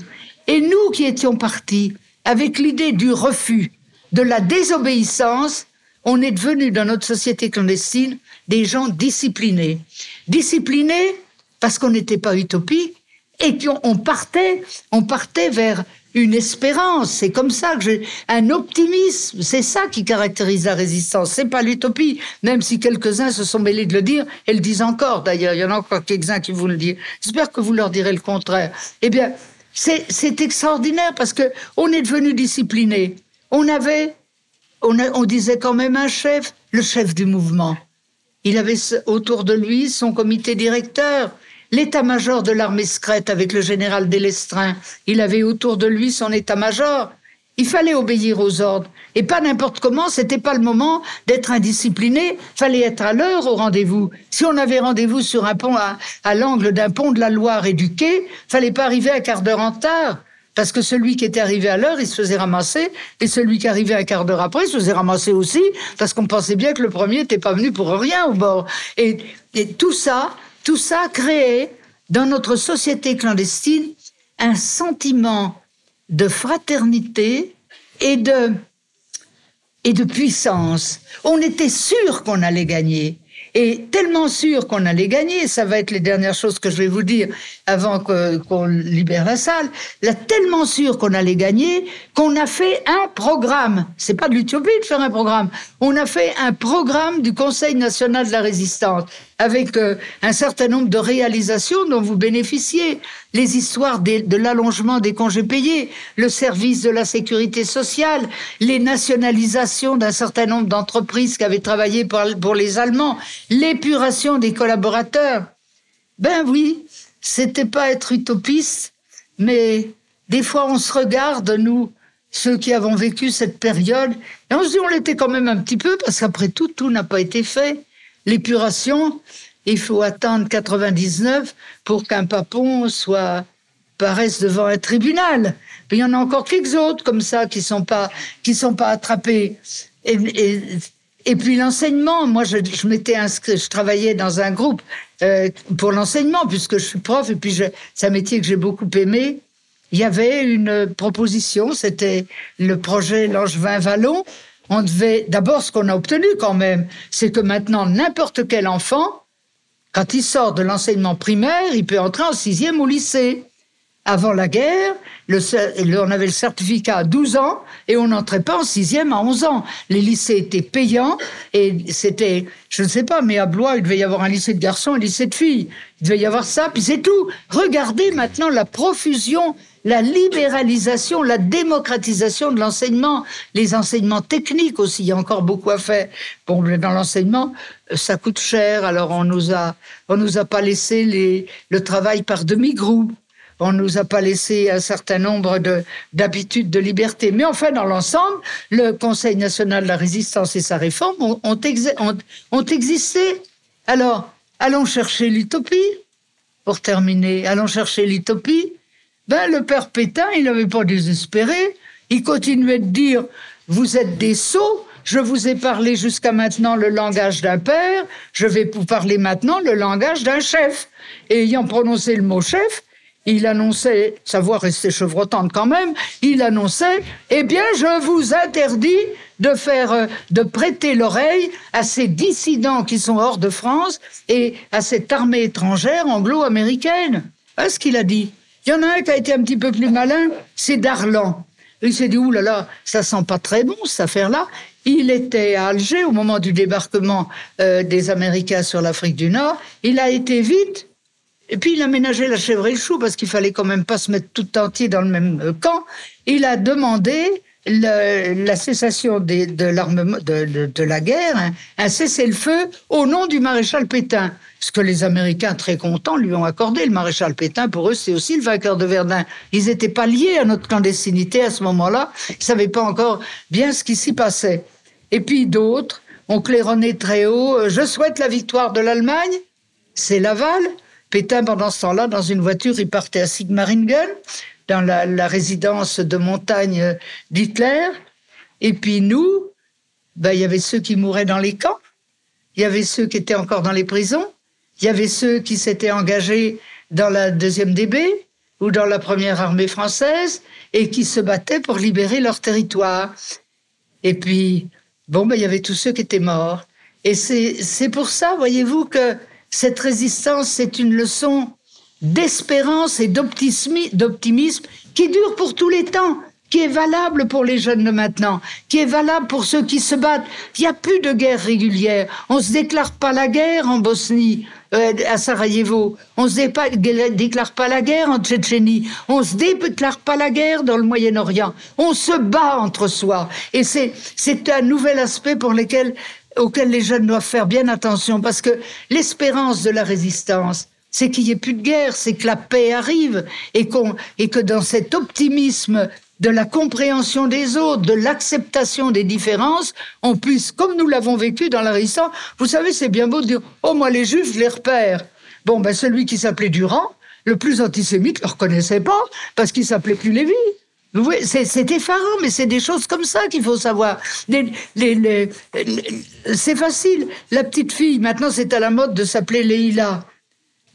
Et nous qui étions partis avec l'idée du refus, de la désobéissance, on est devenus dans notre société clandestine des gens disciplinés. Disciplinés parce qu'on n'était pas utopiques et puis on, on partait, on partait vers une espérance. C'est comme ça que j'ai un optimisme. C'est ça qui caractérise la résistance. C'est pas l'utopie, même si quelques-uns se sont mêlés de le dire et le disent encore. D'ailleurs, il y en a encore quelques-uns qui vous le disent. J'espère que vous leur direz le contraire. Eh bien, c'est extraordinaire parce que on est devenu discipliné. On avait, on, disait quand même un chef, le chef du mouvement. Il avait autour de lui son comité directeur, l'état-major de l'armée secrète avec le général Délestrin. Il avait autour de lui son état-major. Il fallait obéir aux ordres. Et pas n'importe comment, c'était pas le moment d'être indiscipliné. Fallait être à l'heure au rendez-vous. Si on avait rendez-vous sur un pont à, à l'angle d'un pont de la Loire et du quai, fallait pas arriver un quart d'heure en retard. Parce que celui qui était arrivé à l'heure, il se faisait ramasser, et celui qui arrivait un quart d'heure après, il se faisait ramasser aussi, parce qu'on pensait bien que le premier n'était pas venu pour rien au bord. Et, et tout ça, tout ça créait dans notre société clandestine un sentiment de fraternité et de et de puissance. On était sûr qu'on allait gagner. Et tellement sûr qu'on allait gagner, ça va être les dernières choses que je vais vous dire avant qu'on libère la salle, tellement sûr qu'on allait gagner qu'on a fait un programme. C'est pas de l'utopie de faire un programme. On a fait un programme du Conseil national de la résistance avec euh, un certain nombre de réalisations dont vous bénéficiez. Les histoires de l'allongement des congés payés, le service de la sécurité sociale, les nationalisations d'un certain nombre d'entreprises qui avaient travaillé pour, pour les Allemands, l'épuration des collaborateurs. Ben oui, c'était pas être utopiste, mais des fois on se regarde, nous, ceux qui avons vécu cette période, et on se dit on l'était quand même un petit peu, parce qu'après tout, tout n'a pas été fait. L'épuration, il faut attendre 99 pour qu'un papon soit paraisse devant un tribunal. Il y en a encore quelques autres comme ça qui sont pas qui sont pas attrapés. Et, puis l'enseignement, moi je, je m'étais je travaillais dans un groupe euh, pour l'enseignement puisque je suis prof et puis c'est un métier que j'ai beaucoup aimé. Il y avait une proposition, c'était le projet Langevin Vallon. On devait d'abord ce qu'on a obtenu quand même, c'est que maintenant n'importe quel enfant quand il sort de l'enseignement primaire, il peut entrer en sixième au lycée. Avant la guerre, on avait le certificat à 12 ans et on n'entrait pas en sixième à 11 ans. Les lycées étaient payants et c'était, je ne sais pas, mais à Blois, il devait y avoir un lycée de garçons un lycée de filles. Il devait y avoir ça, puis c'est tout. Regardez maintenant la profusion, la libéralisation, la démocratisation de l'enseignement, les enseignements techniques aussi, il y a encore beaucoup à faire. Bon, dans l'enseignement, euh, ça coûte cher, alors on nous a, on nous a pas laissé le travail par demi-groupe. On nous a pas laissé un certain nombre de d'habitudes de liberté. Mais enfin, dans l'ensemble, le Conseil national de la résistance et sa réforme ont existé. Alors, allons chercher l'utopie. Pour terminer, allons chercher l'utopie. Ben, le père Pétain, il n'avait pas désespéré. Il continuait de dire Vous êtes des sots, je vous ai parlé jusqu'à maintenant le langage d'un père, je vais vous parler maintenant le langage d'un chef. Et ayant prononcé le mot chef, il annonçait, sa voix restait chevrotante quand même, il annonçait Eh bien, je vous interdis de faire, euh, de prêter l'oreille à ces dissidents qui sont hors de France et à cette armée étrangère anglo-américaine. Voilà ce qu'il a dit. Il y en a un qui a été un petit peu plus malin, c'est Darlan. Il s'est dit, oulala, ça sent pas très bon, cette affaire-là. Il était à Alger au moment du débarquement euh, des Américains sur l'Afrique du Nord. Il a été vite. Et puis il a ménagé la chèvre et le chou parce qu'il fallait quand même pas se mettre tout entier dans le même euh, camp. Il a demandé la cessation de- de la guerre, hein, un cessez-le-feu au nom du maréchal Pétain. Ce que les Américains, très contents, lui ont accordé. Le maréchal Pétain, pour eux, c'est aussi le vainqueur de Verdun. Ils n'étaient pas liés à notre clandestinité à ce moment-là. Ils ne savaient pas encore bien ce qui s'y passait. Et puis d'autres ont claironné très haut. euh, Je souhaite la victoire de l'Allemagne. C'est Laval. Pétain, pendant ce temps-là, dans une voiture, il partait à Sigmaringen, dans la, la résidence de montagne d'Hitler. Et puis nous, ben, il y avait ceux qui mouraient dans les camps. Il y avait ceux qui étaient encore dans les prisons. Il y avait ceux qui s'étaient engagés dans la deuxième DB ou dans la première armée française et qui se battaient pour libérer leur territoire. Et puis, bon, ben, il y avait tous ceux qui étaient morts. Et c'est c'est pour ça, voyez-vous, que cette résistance, c'est une leçon d'espérance et d'optimisme qui dure pour tous les temps qui est valable pour les jeunes de maintenant, qui est valable pour ceux qui se battent. Il n'y a plus de guerre régulière. On se déclare pas la guerre en Bosnie, euh, à Sarajevo. On se déclare pas la guerre en Tchétchénie. On se déclare pas la guerre dans le Moyen-Orient. On se bat entre soi. Et c'est, c'est un nouvel aspect pour lequel, auquel les jeunes doivent faire bien attention parce que l'espérance de la résistance, c'est qu'il n'y ait plus de guerre, c'est que la paix arrive et, que dans cet optimisme de la compréhension des autres, de l'acceptation des différences, on puisse, comme nous l'avons vécu dans la résistance, vous savez, c'est bien beau de dire, oh, moi, les juifs, je les repère. Bon, ben, celui qui s'appelait Durand, le plus antisémite, ne le reconnaissait pas, parce qu'il s'appelait plus Lévi. C'est effarant, mais c'est des choses comme ça qu'il faut savoir. c'est facile. La petite fille, maintenant, c'est à la mode de s'appeler Leïla.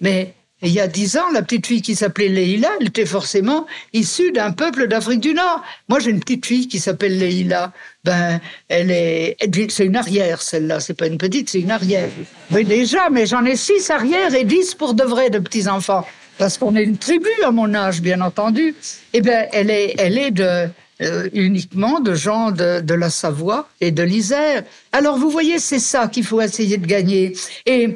Mais il y a dix ans, la petite fille qui s'appelait Leïla, elle était forcément issue d'un peuple d'Afrique du Nord. Moi, j'ai une petite fille qui s'appelle Leïla. Ben, elle est, c'est une arrière, celle-là. C'est pas une petite, c'est une arrière. Mais déjà, mais j'en ai six arrières et dix pour de vrai de petits enfants. Parce qu'on est une tribu à mon âge, bien entendu. Eh bien, elle est, elle est de, euh, uniquement de gens de, de, la Savoie et de l'Isère. Alors, vous voyez, c'est ça qu'il faut essayer de gagner. Et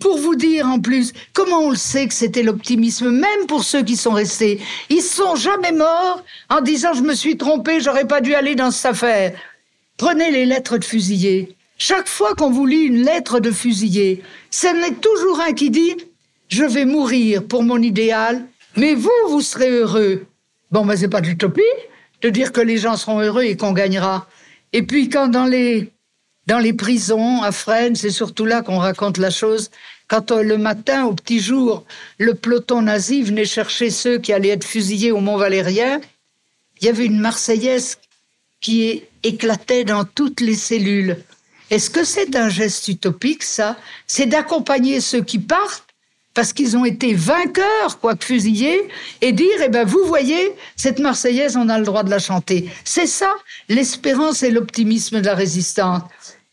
pour vous dire en plus, comment on le sait que c'était l'optimisme, même pour ceux qui sont restés. Ils sont jamais morts en disant je me suis trompé, j'aurais pas dû aller dans cette affaire. Prenez les lettres de fusillés. Chaque fois qu'on vous lit une lettre de fusillé, ce n'est toujours un qui dit je vais mourir pour mon idéal, mais vous, vous serez heureux. Bon, ben c'est pas de l'utopie de dire que les gens seront heureux et qu'on gagnera. Et puis quand dans les dans les prisons, à Fresnes, c'est surtout là qu'on raconte la chose. Quand euh, le matin, au petit jour, le peloton nazi venait chercher ceux qui allaient être fusillés au Mont Valérien, il y avait une Marseillaise qui éclatait dans toutes les cellules. Est-ce que c'est un geste utopique, ça? C'est d'accompagner ceux qui partent parce qu'ils ont été vainqueurs, quoique fusillés, et dire, eh ben, vous voyez, cette Marseillaise, on a le droit de la chanter. C'est ça, l'espérance et l'optimisme de la résistance.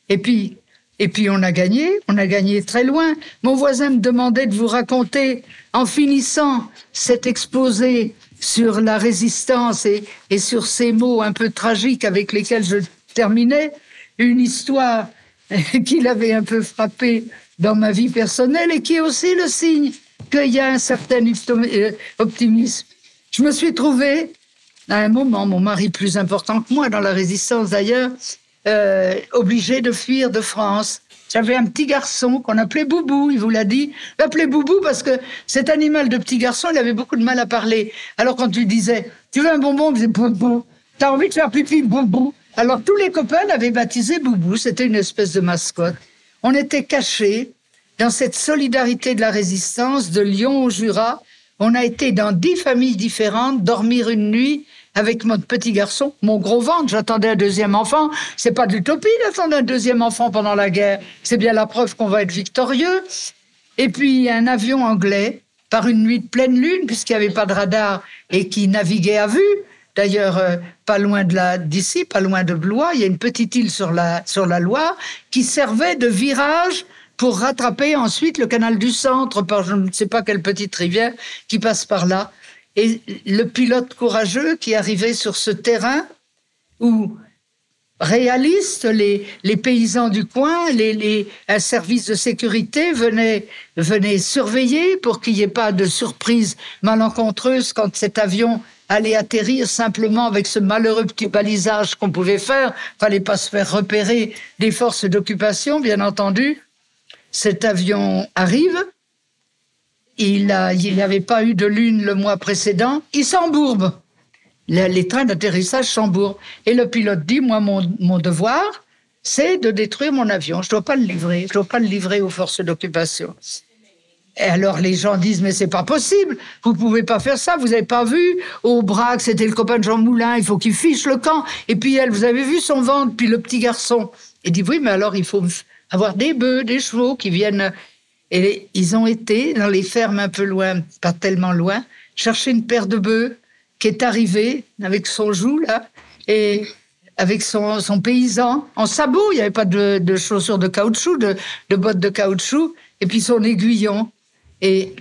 Et puis, et puis on a gagné, on a gagné très loin. Mon voisin me demandait de vous raconter, en finissant cet exposé sur la résistance et, sur ces mots un peu tragiques avec lesquels je terminais, une histoire qui l'avait un peu frappé dans ma vie personnelle et qui est aussi le signe qu'il y a un certain euh, optimisme. Je me suis trouvée à un moment, mon mari plus important que moi dans la résistance d'ailleurs, euh, obligé de fuir de France. J'avais un petit garçon qu'on appelait Boubou, il vous l'a dit. L'appelait Boubou parce que cet animal de petit garçon, il avait beaucoup de mal à parler. Alors quand tu disais, tu veux un bonbon, il disait Boubou. T'as envie de faire pipi, Boubou? Alors tous les copains l'avaient baptisé Boubou, c'était une espèce de mascotte. On était cachés dans cette solidarité de la résistance de Lyon au Jura. On a été dans dix familles différentes, dormir une nuit avec mon petit garçon, mon gros ventre. J'attendais un deuxième enfant. C'est pas de l'utopie d'attendre un deuxième enfant pendant la guerre. C'est bien la preuve qu'on va être victorieux. Et puis un avion anglais, par une nuit de pleine lune, puisqu'il n'y avait pas de radar et qui naviguait à vue. D'ailleurs, euh, pas loin de d'ici, pas loin de Blois, il y a une petite île sur la Loire qui servait de virage pour rattraper ensuite le canal du centre par je ne sais pas quelle petite rivière qui passe par là. Et le pilote courageux qui arrivait sur ce terrain où réalistes, les, les paysans du coin, les, les, un service de sécurité venait, venait surveiller pour qu'il n'y ait pas de surprise malencontreuse quand cet avion allait atterrir simplement avec ce malheureux petit balisage qu'on pouvait faire. Fallait pas se faire repérer des forces d'occupation, bien entendu. Cet avion arrive, il n'y avait pas eu de lune le mois précédent, il s'embourbe. Les, trains d'atterrissage s'embourbent. Et le pilote dit, moi, mon, mon devoir, c'est de détruire mon avion. Je ne dois pas le livrer. Je dois pas le livrer aux forces d'occupation. Et alors les gens disent mais c'est pas possible, vous pouvez pas faire ça, vous avez pas vu? Au Braque c'était le copain de Jean Moulin, il faut qu'il fiche le camp. Et puis elle, vous avez vu son ventre, puis le petit garçon. Il dit oui mais alors il faut avoir des bœufs, des chevaux qui viennent et ils ont été dans les fermes un peu loin, pas tellement loin, chercher une paire de bœufs qui est arrivée avec son joug, là, et avec son, paysan en sabot. Il n'y avait pas de, chaussures de caoutchouc, de, bottes de caoutchouc, et puis son aiguillon. Et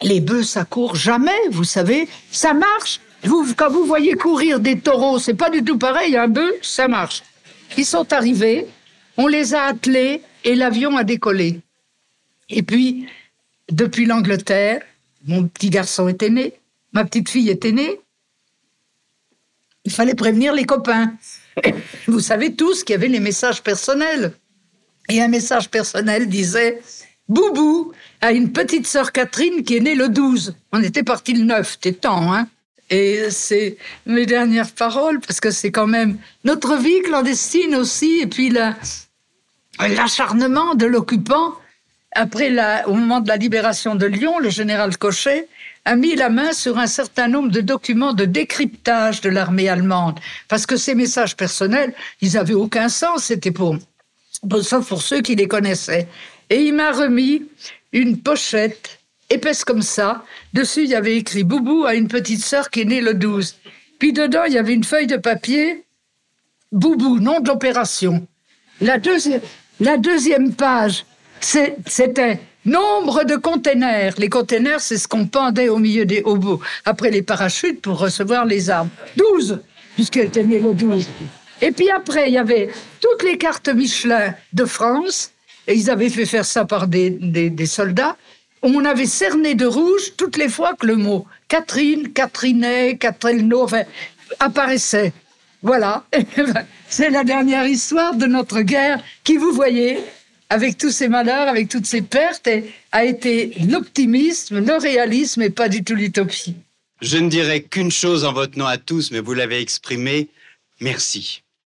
Les bœufs, ça court jamais, vous savez, ça marche. Quand vous voyez courir des taureaux, c'est pas du tout pareil, un bœuf, ça marche. Ils sont arrivés, on les a attelés et l'avion a décollé. Et puis, depuis l'Angleterre, mon petit garçon était né, ma petite fille était née. Il fallait prévenir les copains. Vous savez tous qu'il y avait les messages personnels. Et un message personnel disait Boubou a une petite sœur Catherine qui est née le 12. On était parti le 9, c'était temps, hein. Et c'est mes dernières paroles, parce que c'est quand même notre vie clandestine aussi, et puis l'acharnement de l'occupant. Après, la, au moment de la libération de Lyon, le général Cochet a mis la main sur un certain nombre de documents de décryptage de l'armée allemande, parce que ces messages personnels, ils avaient aucun sens, c'était pour, sauf pour ceux qui les connaissaient. Et il m'a remis une pochette épaisse comme ça. Dessus, il y avait écrit Boubou a une petite sœur qui est née le 12. Puis dedans, il y avait une feuille de papier Boubou, nom de l'opération. La, deuxième, la deuxième page, c'était nombre de containers. Les containers, c'est ce qu'on pendait au milieu des hobos, après les parachutes pour recevoir les armes. 12, puisqu'elle était le 12. Et puis après, il y avait toutes les cartes Michelin de France, et ils avaient fait faire ça par des, des, soldats. On avait cerné de rouge toutes les fois que le mot Catherine, Catherinet, Catherine enfin, apparaissait. Voilà, c'est la dernière histoire de notre guerre qui, vous voyez, avec tous ces malheurs, avec toutes ces pertes, a été l'optimisme, le réalisme et pas du tout l'utopie. Je ne dirai qu'une chose en votre nom à tous, mais vous l'avez exprimé. Merci.